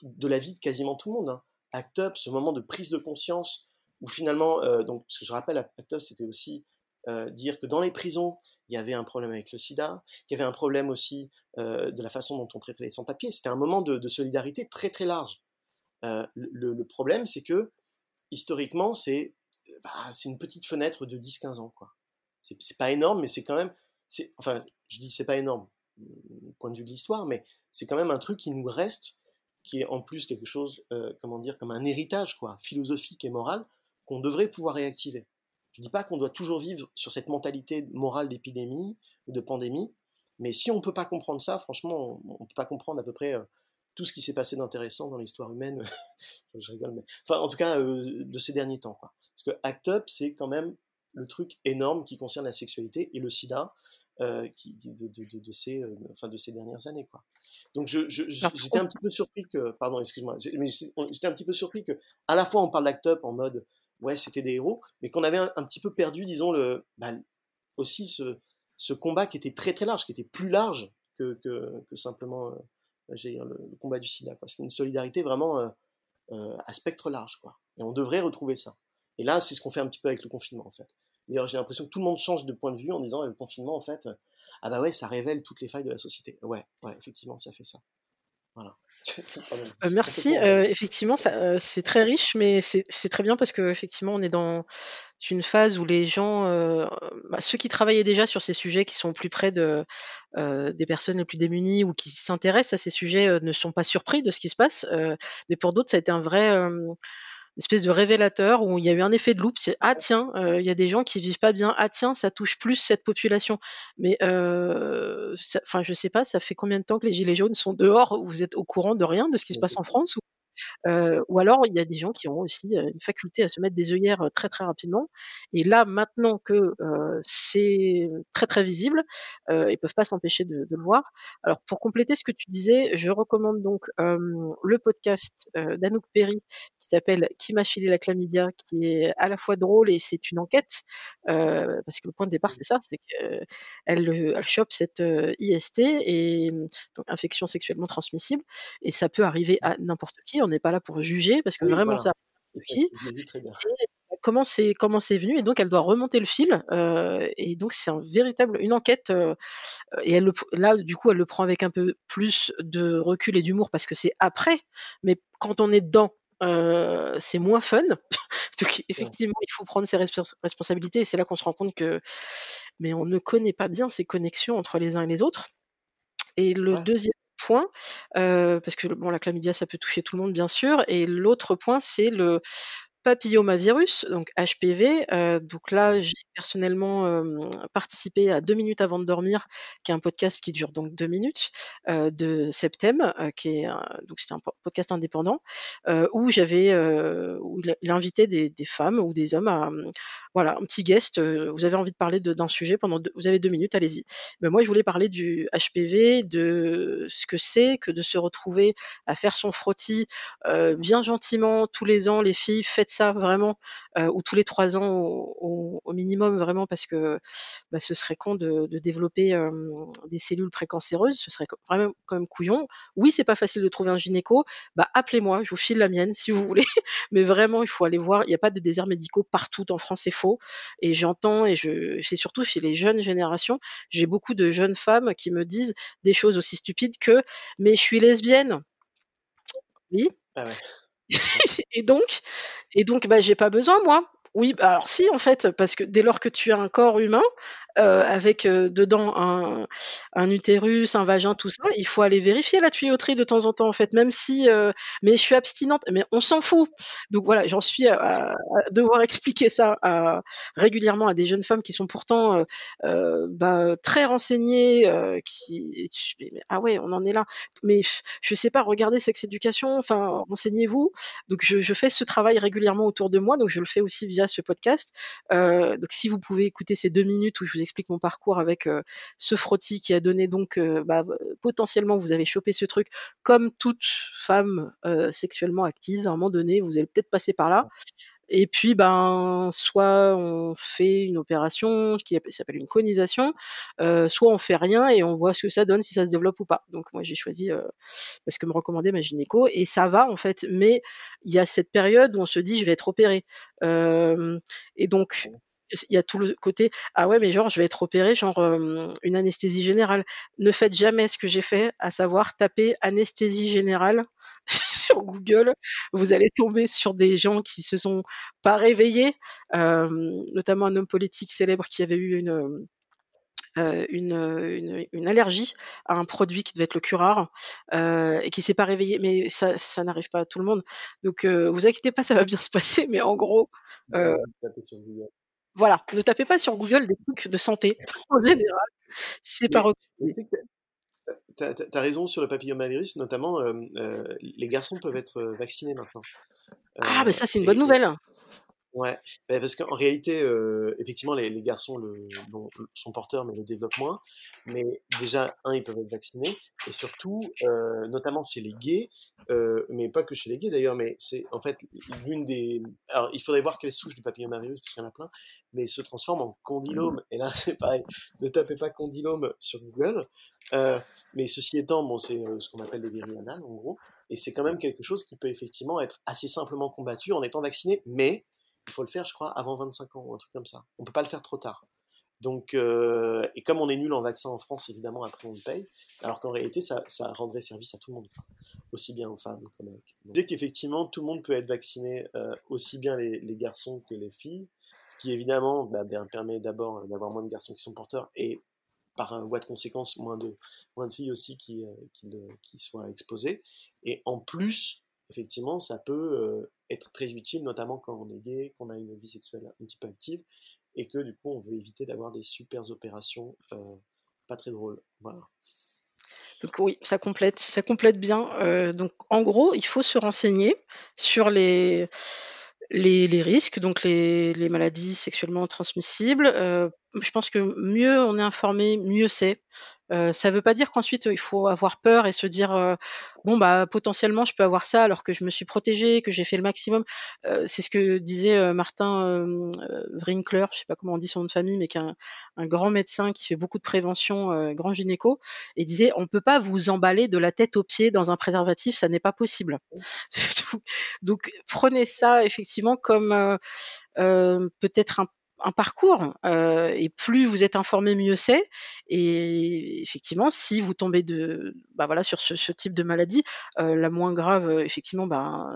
de la vie de quasiment tout le monde. Hein. Act Up, ce moment de prise de conscience, où finalement, euh, donc, ce que je rappelle, Act Up, c'était aussi euh, dire que dans les prisons, il y avait un problème avec le sida, qu'il y avait un problème aussi de la façon dont on traitait les sans-papiers. C'était un moment de, solidarité très très large. Le, problème, c'est que historiquement, c'est bah, une petite fenêtre de 10-15 ans. C'est pas énorme, mais c'est quand même. Enfin, je dis c'est pas énorme point de vue de l'histoire, mais c'est quand même un truc qui nous reste, qui est en plus quelque chose, euh, comment dire, comme un héritage quoi, philosophique et moral qu'on devrait pouvoir réactiver. Je dis pas qu'on doit toujours vivre sur cette mentalité morale d'épidémie ou de pandémie, mais si on peut pas comprendre ça, franchement, on, ne peut pas comprendre à peu près euh, tout ce qui s'est passé d'intéressant dans l'histoire humaine. je rigole, mais enfin, en tout cas, euh, de ces derniers temps, quoi. Parce que ACT UP, c'est quand même le truc énorme qui concerne la sexualité et le SIDA. Euh, qui, de, de, de, ces, euh, enfin, de ces dernières années. Quoi. Donc je, j'étais un petit peu surpris que, pardon, excuse-moi, j'étais un petit peu surpris que, à la fois on parle d'Act Up en mode, ouais, c'était des héros, mais qu'on avait un, petit peu perdu, disons, le, bah, aussi ce, ce combat qui était très très large, qui était plus large que, que, que simplement euh, le, le, combat du sida. C'est une solidarité vraiment à spectre large. Quoi. Et on devrait retrouver ça. Et là, c'est ce qu'on fait un petit peu avec le confinement, en fait. D'ailleurs, j'ai l'impression que tout le monde change de point de vue en disant le confinement, en fait, ah bah ouais, ça révèle toutes les failles de la société. Ouais, ouais, effectivement, ça fait ça. Voilà. Euh, merci. Euh, effectivement, euh, c'est très riche, mais c'est très bien parce que effectivement, on est dans une phase où les gens, bah, ceux qui travaillaient déjà sur ces sujets, qui sont plus près de, des personnes les plus démunies ou qui s'intéressent à ces sujets, ne sont pas surpris de ce qui se passe. mais pour d'autres, ça a été un vrai espèce de révélateur où il y a eu un effet de loupe. C'est ah tiens, euh, il y a des gens qui vivent pas bien. Ah tiens, ça touche plus cette population. Mais euh, enfin, je sais pas, ça fait combien de temps que les gilets jaunes sont dehors Vous êtes au courant de rien de ce qui se passe en France euh, ou alors il y a des gens qui ont aussi euh, une faculté à se mettre des œillères euh, très très rapidement. Et là, maintenant que c'est très très visible, ils peuvent pas s'empêcher de, de, le voir. Alors pour compléter ce que tu disais, je recommande donc le podcast d'Anouk Perry qui s'appelle Qui m'a filé la chlamydia, qui est à la fois drôle et c'est une enquête, parce que le point de départ c'est ça, c'est qu'elle elle chope cette IST et donc infection sexuellement transmissible, et ça peut arriver à n'importe qui on n'est pas là pour juger parce que vraiment ça comment c'est comment c'est venu et donc elle doit remonter le fil euh, et donc c'est un véritable une enquête euh, et elle là du coup elle le prend avec un peu plus de recul et d'humour parce que c'est après mais quand on est dedans euh, c'est moins fun. Donc effectivement il faut prendre ses responsabilités et c'est là qu'on se rend compte que mais on ne connaît pas bien ces connexions entre les uns et les autres. Et le deuxième point, euh, parce que bon, la chlamydia, ça peut toucher tout le monde, bien sûr. Et l'autre point, c'est le papillomavirus, donc HPV. Euh, donc là, j'ai personnellement euh, participé à deux minutes avant de dormir, qui est un podcast qui dure donc deux minutes de Septem, qui est donc c'était un podcast indépendant où j'avais où il, invitait des, des, femmes ou des hommes à voilà, un petit guest. vous avez envie de parler d'un sujet pendant vous avez deux minutes, allez-y. Ben moi, je voulais parler du HPV, de ce que c'est que de se retrouver à faire son frottis bien gentiment tous les ans. Les filles, faites ça vraiment, ou tous les trois ans au, minimum, vraiment, parce que bah, ce serait con de, développer des cellules précancéreuses. Ce serait vraiment quand même couillon. Oui, c'est pas facile de trouver un gynéco. Bah, appelez-moi, je vous file la mienne si vous voulez. Mais vraiment, il faut aller voir. Il n'y a pas de déserts médicaux partout en France, c'est faux. Et j'entends, et je, c'est surtout chez les jeunes générations, j'ai beaucoup de jeunes femmes qui me disent des choses aussi stupides que mais je suis lesbienne. Oui. Ah et donc, et donc, bah, j'ai pas besoin moi. Oui, bah, alors si en fait, parce que dès lors que tu as un corps humain, euh, avec euh, dedans un, utérus, un vagin, tout ça, il faut aller vérifier la tuyauterie de temps en temps en fait, même si, euh, mais je suis abstinente, mais on s'en fout. Donc voilà, j'en suis à, devoir expliquer ça régulièrement à des jeunes femmes qui sont pourtant bah, très renseignées, qui, ah ouais, on en est là. Mais je sais pas, regardez Sex Education, enfin renseignez-vous. Donc je fais ce travail régulièrement autour de moi, donc je le fais aussi via ce podcast. Euh, donc si vous pouvez écouter ces deux minutes où je vous explique mon parcours avec euh, ce frottis qui a donné donc euh, bah, potentiellement vous avez chopé ce truc comme toute femme sexuellement active à un moment donné vous allez peut-être passer par là et puis, ben, soit on fait une opération qui s'appelle une conisation, euh, soit on fait rien et on voit ce que ça donne, si ça se développe ou pas. Donc moi j'ai choisi euh, parce que me recommandait ma gynéco et ça va en fait. Mais il y a cette période où on se dit je vais être opéré. Euh, et donc il y a tout le côté ah ouais mais genre je vais être opéré genre une anesthésie générale ne faites jamais ce que j'ai fait à savoir taper anesthésie générale sur Google vous allez tomber sur des gens qui se sont pas réveillés notamment un homme politique célèbre qui avait eu une une, une, allergie à un produit qui devait être le curare euh, et qui s'est pas réveillé. Mais ça, ça n'arrive pas à tout le monde. Donc, euh, vous inquiétez pas, ça va bien se passer. Mais en gros, euh, voilà, ne tapez pas sur Google des trucs de santé en général. C'est pas Tu as, raison sur le papillomavirus, notamment euh, euh, les garçons peuvent être euh, vaccinés maintenant. ah, mais ça c'est une bonne nouvelle. Ouais, bah, parce qu'en réalité, effectivement, les, les garçons le, sont porteurs, mais le développent moins. Mais déjà, un, ils peuvent être vaccinés, et surtout, notamment chez les gays, mais pas que chez les gays d'ailleurs, mais c'est en fait l'une des. Alors, il faudrait voir quelle souche du papillomavirus, parce qu'il y en a plein, mais se transforme en condylome. Et là, c'est pareil, ne tapez pas condylome sur Google. Mais ceci étant, bon, c'est ce qu'on appelle des virus anales, en gros. Et c'est quand même quelque chose qui peut effectivement être assez simplement combattu en étant vacciné, mais il faut le faire, je crois, avant 25 ans, ou un truc comme ça. On peut pas le faire trop tard. Donc, euh, et comme on est nul en vaccin en France, évidemment, après on le paye, alors qu'en réalité, ça, rendrait service à tout le monde, aussi bien aux femmes qu'aux mecs. Dès qu'effectivement, tout le monde peut être vacciné, euh, aussi bien les, garçons que les filles, ce qui évidemment bah, permet d'abord d'avoir moins de garçons qui sont porteurs et par voie de conséquence moins de, moins de filles aussi qui, qui, qui soient exposées. Et en plus, effectivement, ça peut être très utile, notamment quand on est gay, qu'on a une vie sexuelle un petit peu active, et que du coup, on veut éviter d'avoir des super opérations pas très drôles. Donc oui, ça complète, ça complète bien. Donc en gros, il faut se renseigner sur les les, risques, donc les, maladies sexuellement transmissibles. Je pense que mieux on est informé, mieux c'est. Euh, ça ne veut pas dire qu'ensuite il faut avoir peur et se dire euh, bon bah potentiellement je peux avoir ça alors que je me suis protégée, que j'ai fait le maximum. Euh, c'est ce que disait Martin Wrinkler, je sais pas comment on dit son nom de famille, mais qui est un, grand médecin qui fait beaucoup de prévention, grand gynéco, et disait on peut pas vous emballer de la tête aux pieds dans un préservatif, ça n'est pas possible. Donc prenez ça effectivement comme peut-être un un parcours euh, et plus vous êtes informé, mieux c'est. Et effectivement, si vous tombez de, bah voilà, sur ce, type de maladie, euh, la moins grave, euh, effectivement, bah,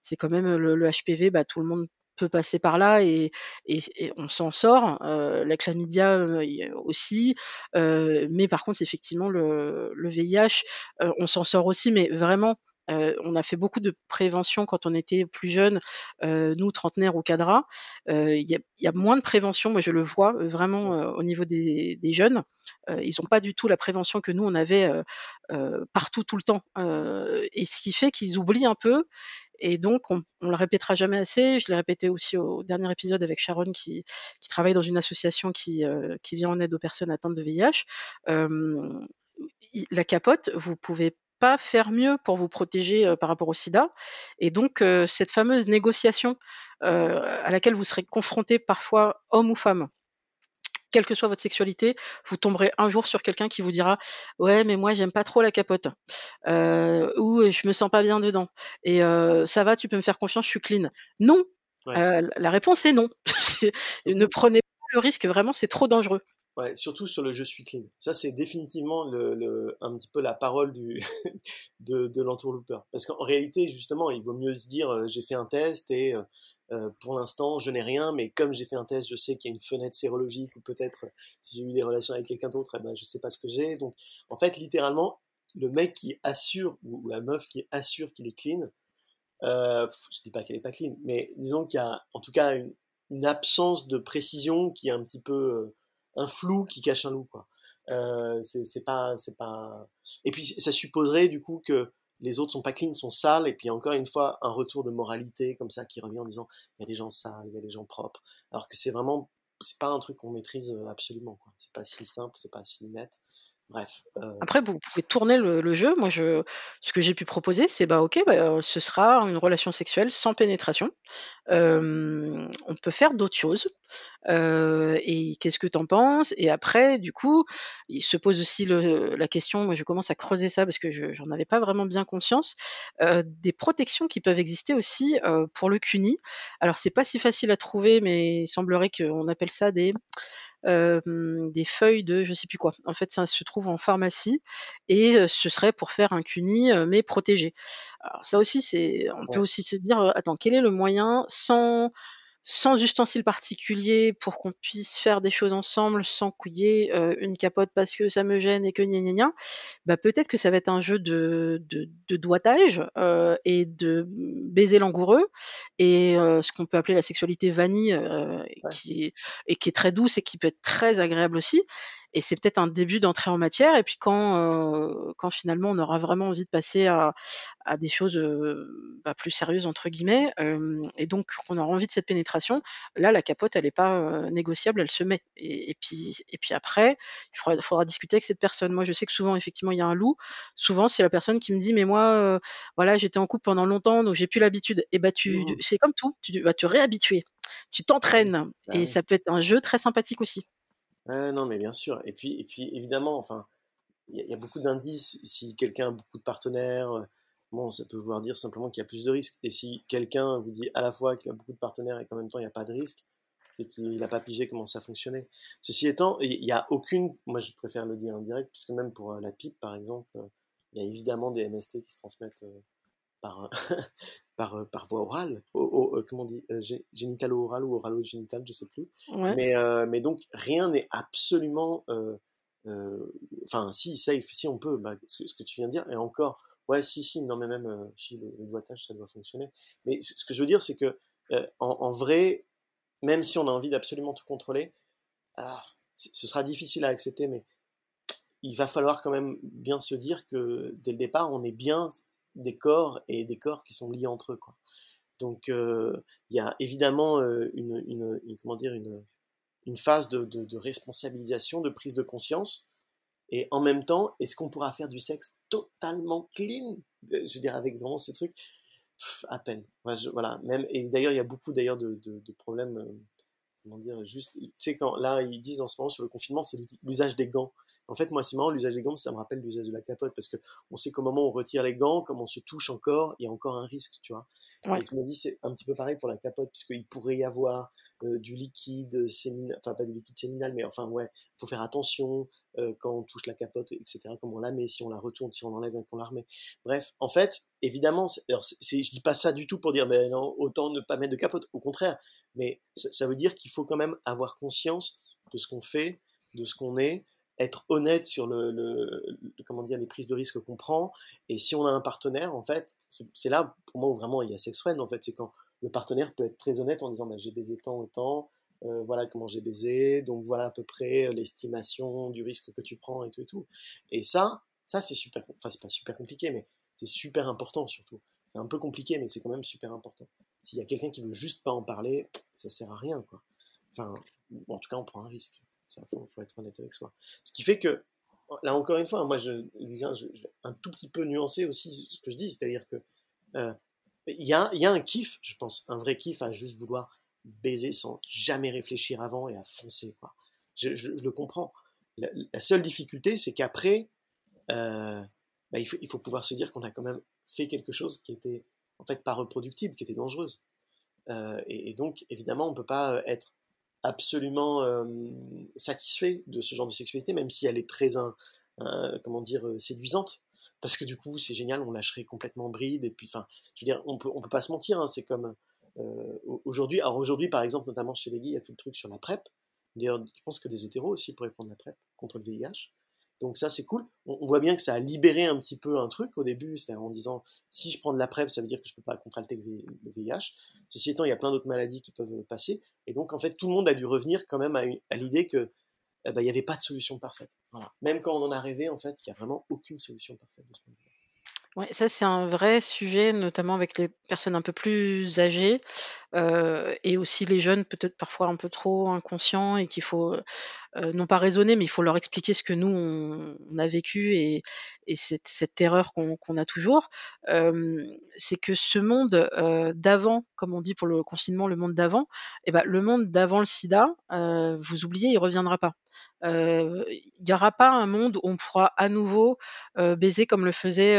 c'est quand même le, HPV. Bah, tout le monde peut passer par là et, on s'en sort. la chlamydia aussi, mais par contre, effectivement, le, le VIH, on s'en sort aussi, mais vraiment euh, on a fait beaucoup de prévention quand on était plus jeune, euh, nous trentenaires ou cadras. Euh, il y, a moins de prévention, moi je le vois vraiment au niveau des, jeunes. ils n'ont pas du tout la prévention que nous on avait partout tout le temps. et ce qui fait qu'ils oublient un peu et donc, on, on le répétera jamais assez. Je l'ai répété aussi au dernier épisode avec Sharon qui, qui travaille dans une association qui, qui vient en aide aux personnes atteintes de VIH. la capote, vous pouvez pas faire mieux pour vous protéger par rapport au sida. Et donc, cette fameuse négociation à laquelle vous serez confronté parfois, homme ou femme, quelle que soit votre sexualité, vous tomberez un jour sur quelqu'un qui vous dira ouais mais moi j'aime pas trop la capote. Ou je me sens pas bien dedans. Et ça va tu peux me faire confiance je suis clean non. La réponse est non. Ne prenez pas le risque vraiment c'est trop dangereux Surtout sur le je suis clean. Ça, c'est définitivement le, un petit peu la parole du, de, de. Parce qu'en réalité, justement, il vaut mieux se dire euh, j'ai fait un test et euh, euh, pour l'instant, je n'ai rien, mais comme j'ai fait un test, je sais qu'il y a une fenêtre sérologique ou peut-être si j'ai eu des relations avec quelqu'un d'autre, eh ben, je ne sais pas ce que j'ai. Donc, en fait, littéralement, le mec qui assure ou la meuf qui assure qu'il est clean, euh, je dis pas qu'elle est pas clean, mais disons qu'il y a en tout cas une, absence de précision qui est un petit peu un flou qui cache un loup, quoi. Euh, c'est pas, c'est pas. Et puis ça supposerait du coup que les autres sont pas clean, sont sales, et puis encore une fois un retour de moralité comme ça qui revient en disant il y a des gens sales, il y a des gens propres, alors que c'est vraiment, c'est pas un truc qu'on maîtrise euh, absolument, quoi. C'est pas si simple, c'est pas si net. Bref. Euh Après, vous pouvez tourner le, jeu. Moi, je, ce que j'ai pu proposer, c'est bah ok, bah, ce sera une relation sexuelle sans pénétration. on peut faire d'autres choses. et qu'est-ce que tu en penses? Et après, du coup, il se pose aussi la question. Moi, je commence à creuser ça parce que je j'en avais pas vraiment bien conscience. des protections qui peuvent exister aussi pour le CUNY. Alors, c'est pas si facile à trouver, mais il semblerait qu'on appelle ça des des feuilles de je sais plus quoi. En fait, ça se trouve en pharmacie et ce serait pour faire un cuni mais protégé. Alors ça aussi, c'est, on peut aussi se dire, attends, quel est le moyen sans sans ustensiles particuliers pour qu'on puisse faire des choses ensemble sans couiller euh, une capote parce que ça me gêne et que gna gna gna, bah peut-être que ça va être un jeu de, de, de doigtage euh, et de baiser langoureux. Et euh, ce qu'on peut appeler la sexualité vanille qui, et qui est très douce et qui peut être très agréable aussi et c'est peut-être un début d'entrée en matière. Et puis quand, euh, quand finalement on aura vraiment envie de passer à, à des choses euh, bah, plus sérieuses entre guillemets, euh, et donc qu'on aura envie de cette pénétration, là la capote elle n'est pas négociable, elle se met. Et, et, puis et puis après, il faudra, faudra, discuter avec cette personne. Moi je sais que souvent effectivement il y a un loup. Souvent c'est la personne qui me dit mais moi voilà j'étais en couple pendant longtemps donc j'ai plus l'habitude. Et bah tu mmh. c'est comme tout, tu vas te réhabituer tu t'entraînes bah et ça peut être un jeu très sympathique aussi non, mais bien sûr. Et puis, et puis évidemment, enfin, il y, a beaucoup d'indices. Si quelqu'un a beaucoup de partenaires, euh, bon, ça peut vouloir dire simplement qu'il y a plus de risques. Et si quelqu'un vous dit à la fois qu'il a beaucoup de partenaires et qu'en même temps il n'y a pas de risque, c'est qu'il n'a pas pigé comment ça fonctionnait. Ceci étant, il n'y a aucune, moi je préfère le dire en direct, puisque même pour euh, la pipe par exemple, euh, il y a évidemment des MST qui se transmettent par, par, euh, par voie orale, au, euh, comment on dit, euh, génitalo-oral ou oralo-génital, je sais plus. Mais, mais donc rien n'est absolument, enfin si, safe, si on peut, bah, ce, que, tu viens de dire, et encore, ouais, si, si, non mais même si le, doigtage ça doit fonctionner. Mais ce, que je veux dire, c'est que en, vrai, même si on a envie d'absolument tout contrôler, ah, ce sera difficile à accepter, mais il va falloir quand même bien se dire que dès le départ, on est bien des corps et des corps qui sont liés entre eux. Quoi. Donc euh, il y a évidemment euh, une, une, comment dire, une, une phase de, de, responsabilisation, de prise de conscience. Et en même temps, est-ce qu'on pourra faire du sexe totalement clean? Je veux dire, avec vraiment ces trucs? À peine. voilà. Même, et d'ailleurs, il y a beaucoup d'ailleurs de, de, problèmes. Euh, comment dire Juste, tu sais, quand là, ils disent en ce moment sur le confinement, c'est l'usage des gants. En fait, moi, c'est marrant, l'usage des gants, ça me rappelle l'usage de la capote, parce que on sait qu'au moment où on retire les gants, comme on se touche encore, il y a encore un risque, tu vois. Et je me dis, c'est un petit peu pareil pour la capote, puisqu'il pourrait y avoir euh, du liquide séminal, enfin pas du liquide séminal, mais enfin ouais, faut faire attention euh, quand on touche la capote, etc. Comment on la met, si on la retourne, si on enlève et qu'on la remet. Bref, en fait, évidemment, alors c'est, je dis pas ça du tout pour dire, mais non, autant ne pas mettre de capote, au contraire. Mais ça, ça veut dire qu'il faut quand même avoir conscience de ce qu'on fait, de ce qu'on est, être honnête sur le, comment dire les prises de risque qu'on prend et si on a un partenaire en fait c'est là pour moi où vraiment il y a sex friend en fait c'est quand le partenaire peut être très honnête en disant bah, j'ai baisé tant autant euh, voilà comment j'ai baisé donc voilà à peu près euh, l'estimation du risque que tu prends et tout et tout et ça ça c'est super enfin c'est pas super compliqué mais c'est super important surtout c'est un peu compliqué, mais c'est quand même super important. S'il y a quelqu'un qui veut juste pas en parler, ça sert à rien, quoi. Enfin, en tout cas, on prend un risque. Il faut, faut, être honnête avec soi. Ce qui fait que, là encore une fois, moi, je, je, un tout petit peu nuancé aussi ce que je dis, c'est-à-dire que euh, il y, a, un kiff, je pense, un vrai kiff à juste vouloir baiser sans jamais réfléchir avant et à foncer. Je, le comprends. La, seule difficulté, c'est qu'après, euh, bah, il, faut, pouvoir se dire qu'on a quand même fait quelque chose qui était en fait pas reproductible, qui était dangereuse. Euh, et, donc, évidemment, on ne peut pas être absolument euh, satisfait de ce genre de sexualité, même si elle est très, comment dire, euh, séduisante, parce que du coup, c'est génial, on lâcherait complètement bride, et puis, enfin, je veux dire, on peut, on peut pas se mentir, hein, c'est comme aujourd'hui, alors aujourd'hui, par exemple, notamment chez les gays, il y a tout le truc sur la PrEP, d'ailleurs, je pense que des hétéros aussi pourraient prendre la PrEP contre le VIH, donc ça, c'est cool. On, voit bien que ça a libéré un petit peu un truc au début, c'est-à-dire en disant, si je prends de la PrEP, ça veut dire que je peux pas contracter le VIH. Ceci étant, il y a plein d'autres maladies qui peuvent passer. Et donc, en fait, tout le monde a dû revenir quand même à, l'idée que eh ben, il n'y avait pas de solution parfaite. Même quand on en a rêvé, en fait, il n'y a vraiment aucune solution parfaite de ce point. Ouais, ça c'est un vrai sujet, notamment avec les personnes un peu plus âgées, et aussi les jeunes peut-être parfois un peu trop inconscients et qu'il faut, non pas raisonner, mais il faut leur expliquer ce que nous on a vécu et et cette terreur qu'on a toujours. c'est que ce monde, d'avant, comme on dit pour le confinement, le monde d'avant, et ben le monde d'avant le sida, vous oubliez, il reviendra pas. Il n'y aura pas un monde où on pourra à nouveau, baiser comme le faisaient,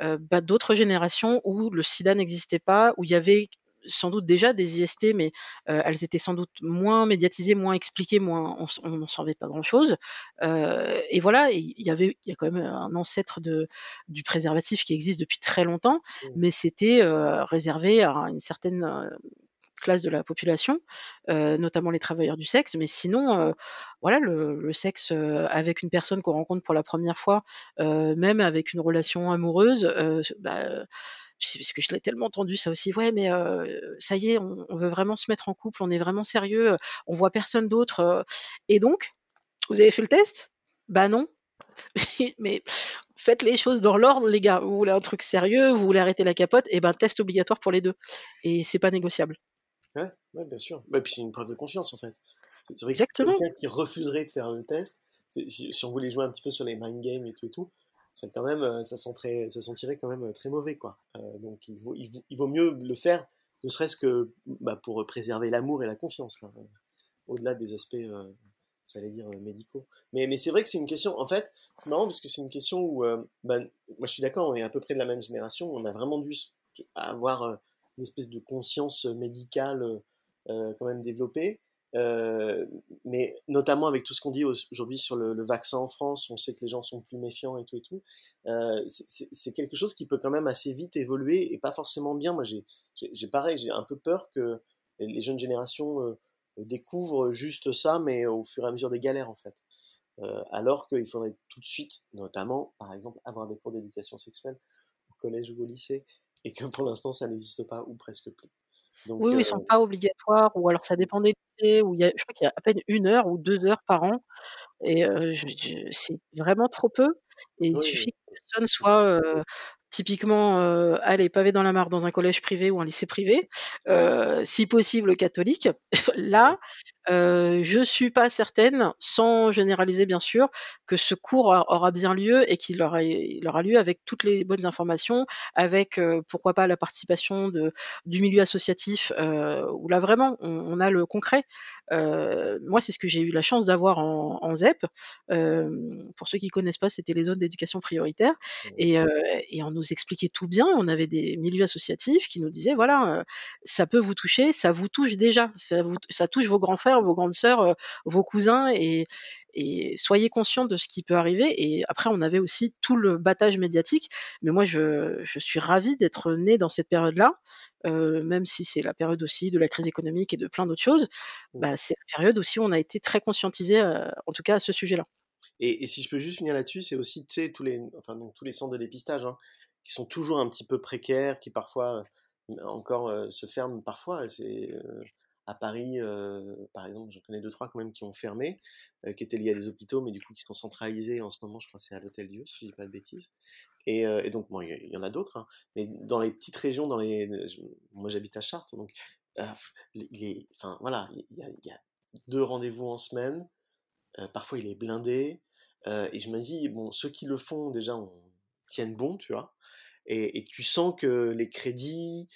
bah, d'autres générations où le sida n'existait pas, où il y avait sans doute déjà des IST, mais elles étaient sans doute moins médiatisées, moins expliquées, moins on n'en savait pas grand-chose. et voilà, il y avait, il y a quand même un ancêtre de, du préservatif qui existe depuis très longtemps, mmh. mais c'était réservé à une certaine classe de la population, notamment les travailleurs du sexe. Mais sinon, voilà, le, sexe avec une personne qu'on rencontre pour la première fois, même avec une relation amoureuse, bah, parce que je l'ai tellement entendu ça aussi. Ouais, mais ça y est, on, veut vraiment se mettre en couple, on est vraiment sérieux, on voit personne d'autre. et donc, vous avez fait le test? Bah non. mais faites les choses dans l'ordre, les gars. Vous voulez un truc sérieux, vous voulez arrêter la capote, et ben test obligatoire pour les deux. Et c'est pas négociable. Ouais, ouais bien sûr. Et puis c'est une preuve de confiance en fait. C'est vrai Exactement. quelqu'un qui refuserait de faire le test, si, on voulait jouer un petit peu sur les mind games et tout et tout, ça quand même, euh, ça, sentirait, ça sentirait quand même euh, très mauvais, quoi. Euh, donc il vaut, il, vaut, mieux le faire, ne serait-ce que bah, pour préserver l'amour et la confiance, au-delà des aspects, j'allais dire, médicaux. Mais, mais c'est vrai que c'est une question, en fait, c'est marrant parce que c'est une question où, bah, moi je suis d'accord, on est à peu près de la même génération, on a vraiment dû avoir une espèce de conscience médicale quand même développée. Euh, mais notamment avec tout ce qu'on dit aujourd'hui sur le, vaccin en France, on sait que les gens sont plus méfiants et tout et tout. Euh, c'est quelque chose qui peut quand même assez vite évoluer et pas forcément bien. Moi, j'ai pareil, j'ai un peu peur que les jeunes générations euh, découvrent juste ça, mais au fur et à mesure des galères en fait. alors qu'il faudrait tout de suite, notamment, par exemple, avoir des cours d'éducation sexuelle au collège ou au lycée, et que pour l'instant ça n'existe pas ou presque plus. Donc, oui, oui, ils sont pas obligatoires, ou alors ça dépend des lycées, où il y a, je crois qu'il y a à peine une heure ou deux heures par an, et c'est vraiment trop peu. Et il suffit que personne soit typiquement, euh, allez, pavé dans la mare dans un collège privé ou un lycée privé, euh, si possible catholique. Là, euh, je suis pas certaine, sans généraliser bien sûr, que ce cours aura bien lieu et qu'il aura, il aura lieu avec toutes les bonnes informations, avec euh, pourquoi pas la participation de, du milieu associatif, euh, où là vraiment on, a le concret. Moi, c'est ce que j'ai eu la chance d'avoir en, en ZEP. pour ceux qui connaissent pas, c'était les zones d'éducation prioritaire, et, et on nous expliquait tout bien. On avait des milieux associatifs qui nous disaient voilà, ça peut vous toucher, ça vous touche déjà, ça, vous, ça touche vos grands frères vos grandes sœurs, vos cousins, et, soyez conscients de ce qui peut arriver. Et après, on avait aussi tout le battage médiatique. Mais moi, je, suis ravie d'être née dans cette période-là, euh, même si c'est la période aussi de la crise économique et de plein d'autres choses. Bah, c'est la période aussi où on a été très conscientisé, euh, en tout cas à ce sujet-là. Et, si je peux juste finir là-dessus, c'est aussi tous les, enfin, donc, tous les centres de dépistage hein, qui sont toujours un petit peu précaires, qui parfois encore se ferment parfois. C'est à Paris, euh, par exemple, j'en connais deux, trois quand même qui ont fermé, euh, qui étaient liés à des hôpitaux, mais du coup qui sont centralisés en ce moment, je crois que c'est à l'Hôtel Dieu, si je dis pas de bêtises. Et, donc, bon, il y, en a d'autres, hein, mais dans les petites régions, dans les, moi j'habite à Chartres, donc il est, enfin voilà, il y, a, deux rendez-vous en semaine. parfois, il est blindé. et je me dis, bon, ceux qui le font déjà on, tiennent bon, tu vois. Et, tu sens que les crédits,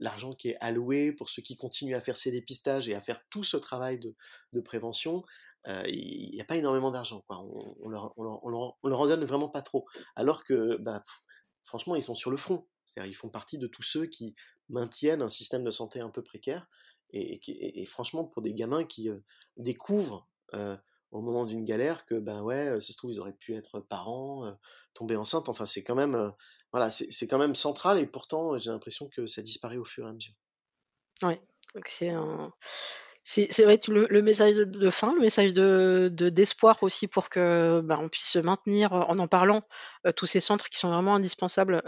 l'argent qui est alloué pour ceux qui continuent à faire ces dépistages et à faire tout ce travail de, prévention, il n'y a pas énormément d'argent. On, on, leur, en donne vraiment pas trop. Alors que, bah, franchement, ils sont sur le front. C'est-à-dire, ils font partie de tous ceux qui maintiennent un système de santé un peu précaire. Et, franchement, pour des gamins qui découvrent au moment d'une galère que, ben ouais, ça se trouve, ils auraient pu être parents, tomber enceinte. Enfin, c'est quand même voilà, c'est quand même central et pourtant j'ai l'impression que ça disparaît au fur et à mesure. Ouais, c'est. C'est vrai, le, message de, fin, le message de d'espoir aussi pour que bah, on puisse se maintenir en en parlant tous ces centres qui sont vraiment indispensables.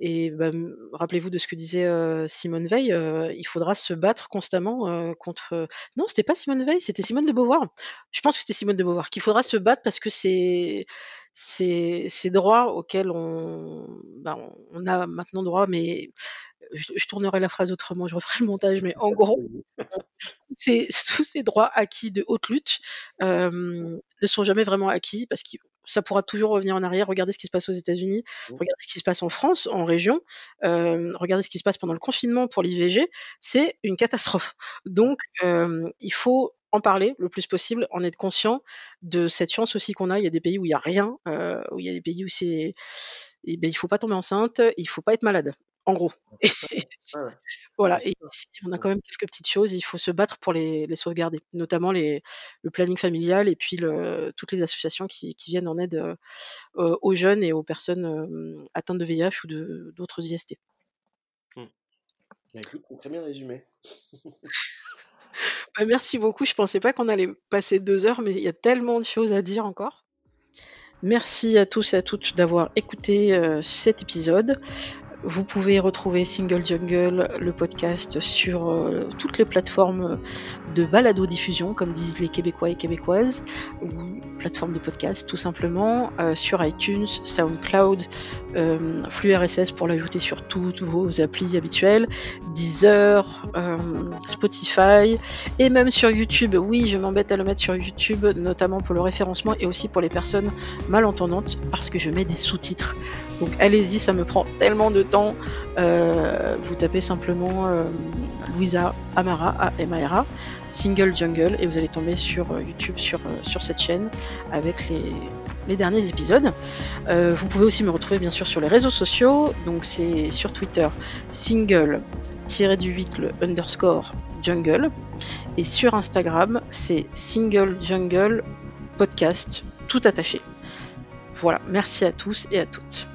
Et bah, rappelez-vous de ce que disait Simone Veil, il faudra se battre constamment contre. Non, c'était pas Simone Veil, c'était Simone de Beauvoir. Je pense que c'était Simone de Beauvoir qu'il faudra se battre parce que c'est ces, ces droits auxquels on, bah, on a maintenant droit, mais je, tournerai la phrase autrement, je referai le montage, mais en gros, tous ces droits acquis de haute lutte ne sont jamais vraiment acquis parce que ça pourra toujours revenir en arrière. Regardez ce qui se passe aux États-Unis, mmh. regardez ce qui se passe en France, en région, regardez ce qui se passe pendant le confinement pour l'IVG, c'est une catastrophe. Donc, il faut en parler le plus possible, en être conscient de cette chance aussi qu'on a. Il y a des pays où il n'y a rien, euh, où il y a des pays où c'est, eh ben, il faut pas tomber enceinte, il faut pas être malade, en gros. voilà. Et ici, on a quand même quelques petites choses. Il faut se battre pour les, sauvegarder, notamment les, le planning familial et puis le, toutes les associations qui, viennent en aide euh, aux jeunes et aux personnes euh, atteintes de VIH ou d'autres IST. Mmh. très bien résumé. Bah, merci beaucoup. Je pensais pas qu'on allait passer deux heures, mais il y a tellement de choses à dire encore. Merci à tous et à toutes d'avoir écouté euh, cet épisode. Vous pouvez retrouver Single Jungle, le podcast, sur euh, toutes les plateformes de balado-diffusion, comme disent les Québécois et Québécoises, ou plateformes de podcast tout simplement, euh, sur iTunes, SoundCloud, euh, flux RSS pour l'ajouter sur toutes vos applis habituelles, Deezer, Spotify, et même sur YouTube. Oui, je m'embête à le mettre sur YouTube, notamment pour le référencement et aussi pour les personnes malentendantes, parce que je mets des sous-titres. Donc allez-y, ça me prend tellement de temps. Euh, vous tapez simplement euh, Louisa Amara, A-M-A-R-A, Single Jungle, et vous allez tomber sur euh, YouTube, sur, sur cette chaîne, avec les, les derniers épisodes. vous pouvez aussi me retrouver bien sûr sur les réseaux sociaux, donc c'est sur Twitter, single du 8 le underscore jungle et sur Instagram c'est single jungle podcast tout attaché. Voilà, merci à tous et à toutes.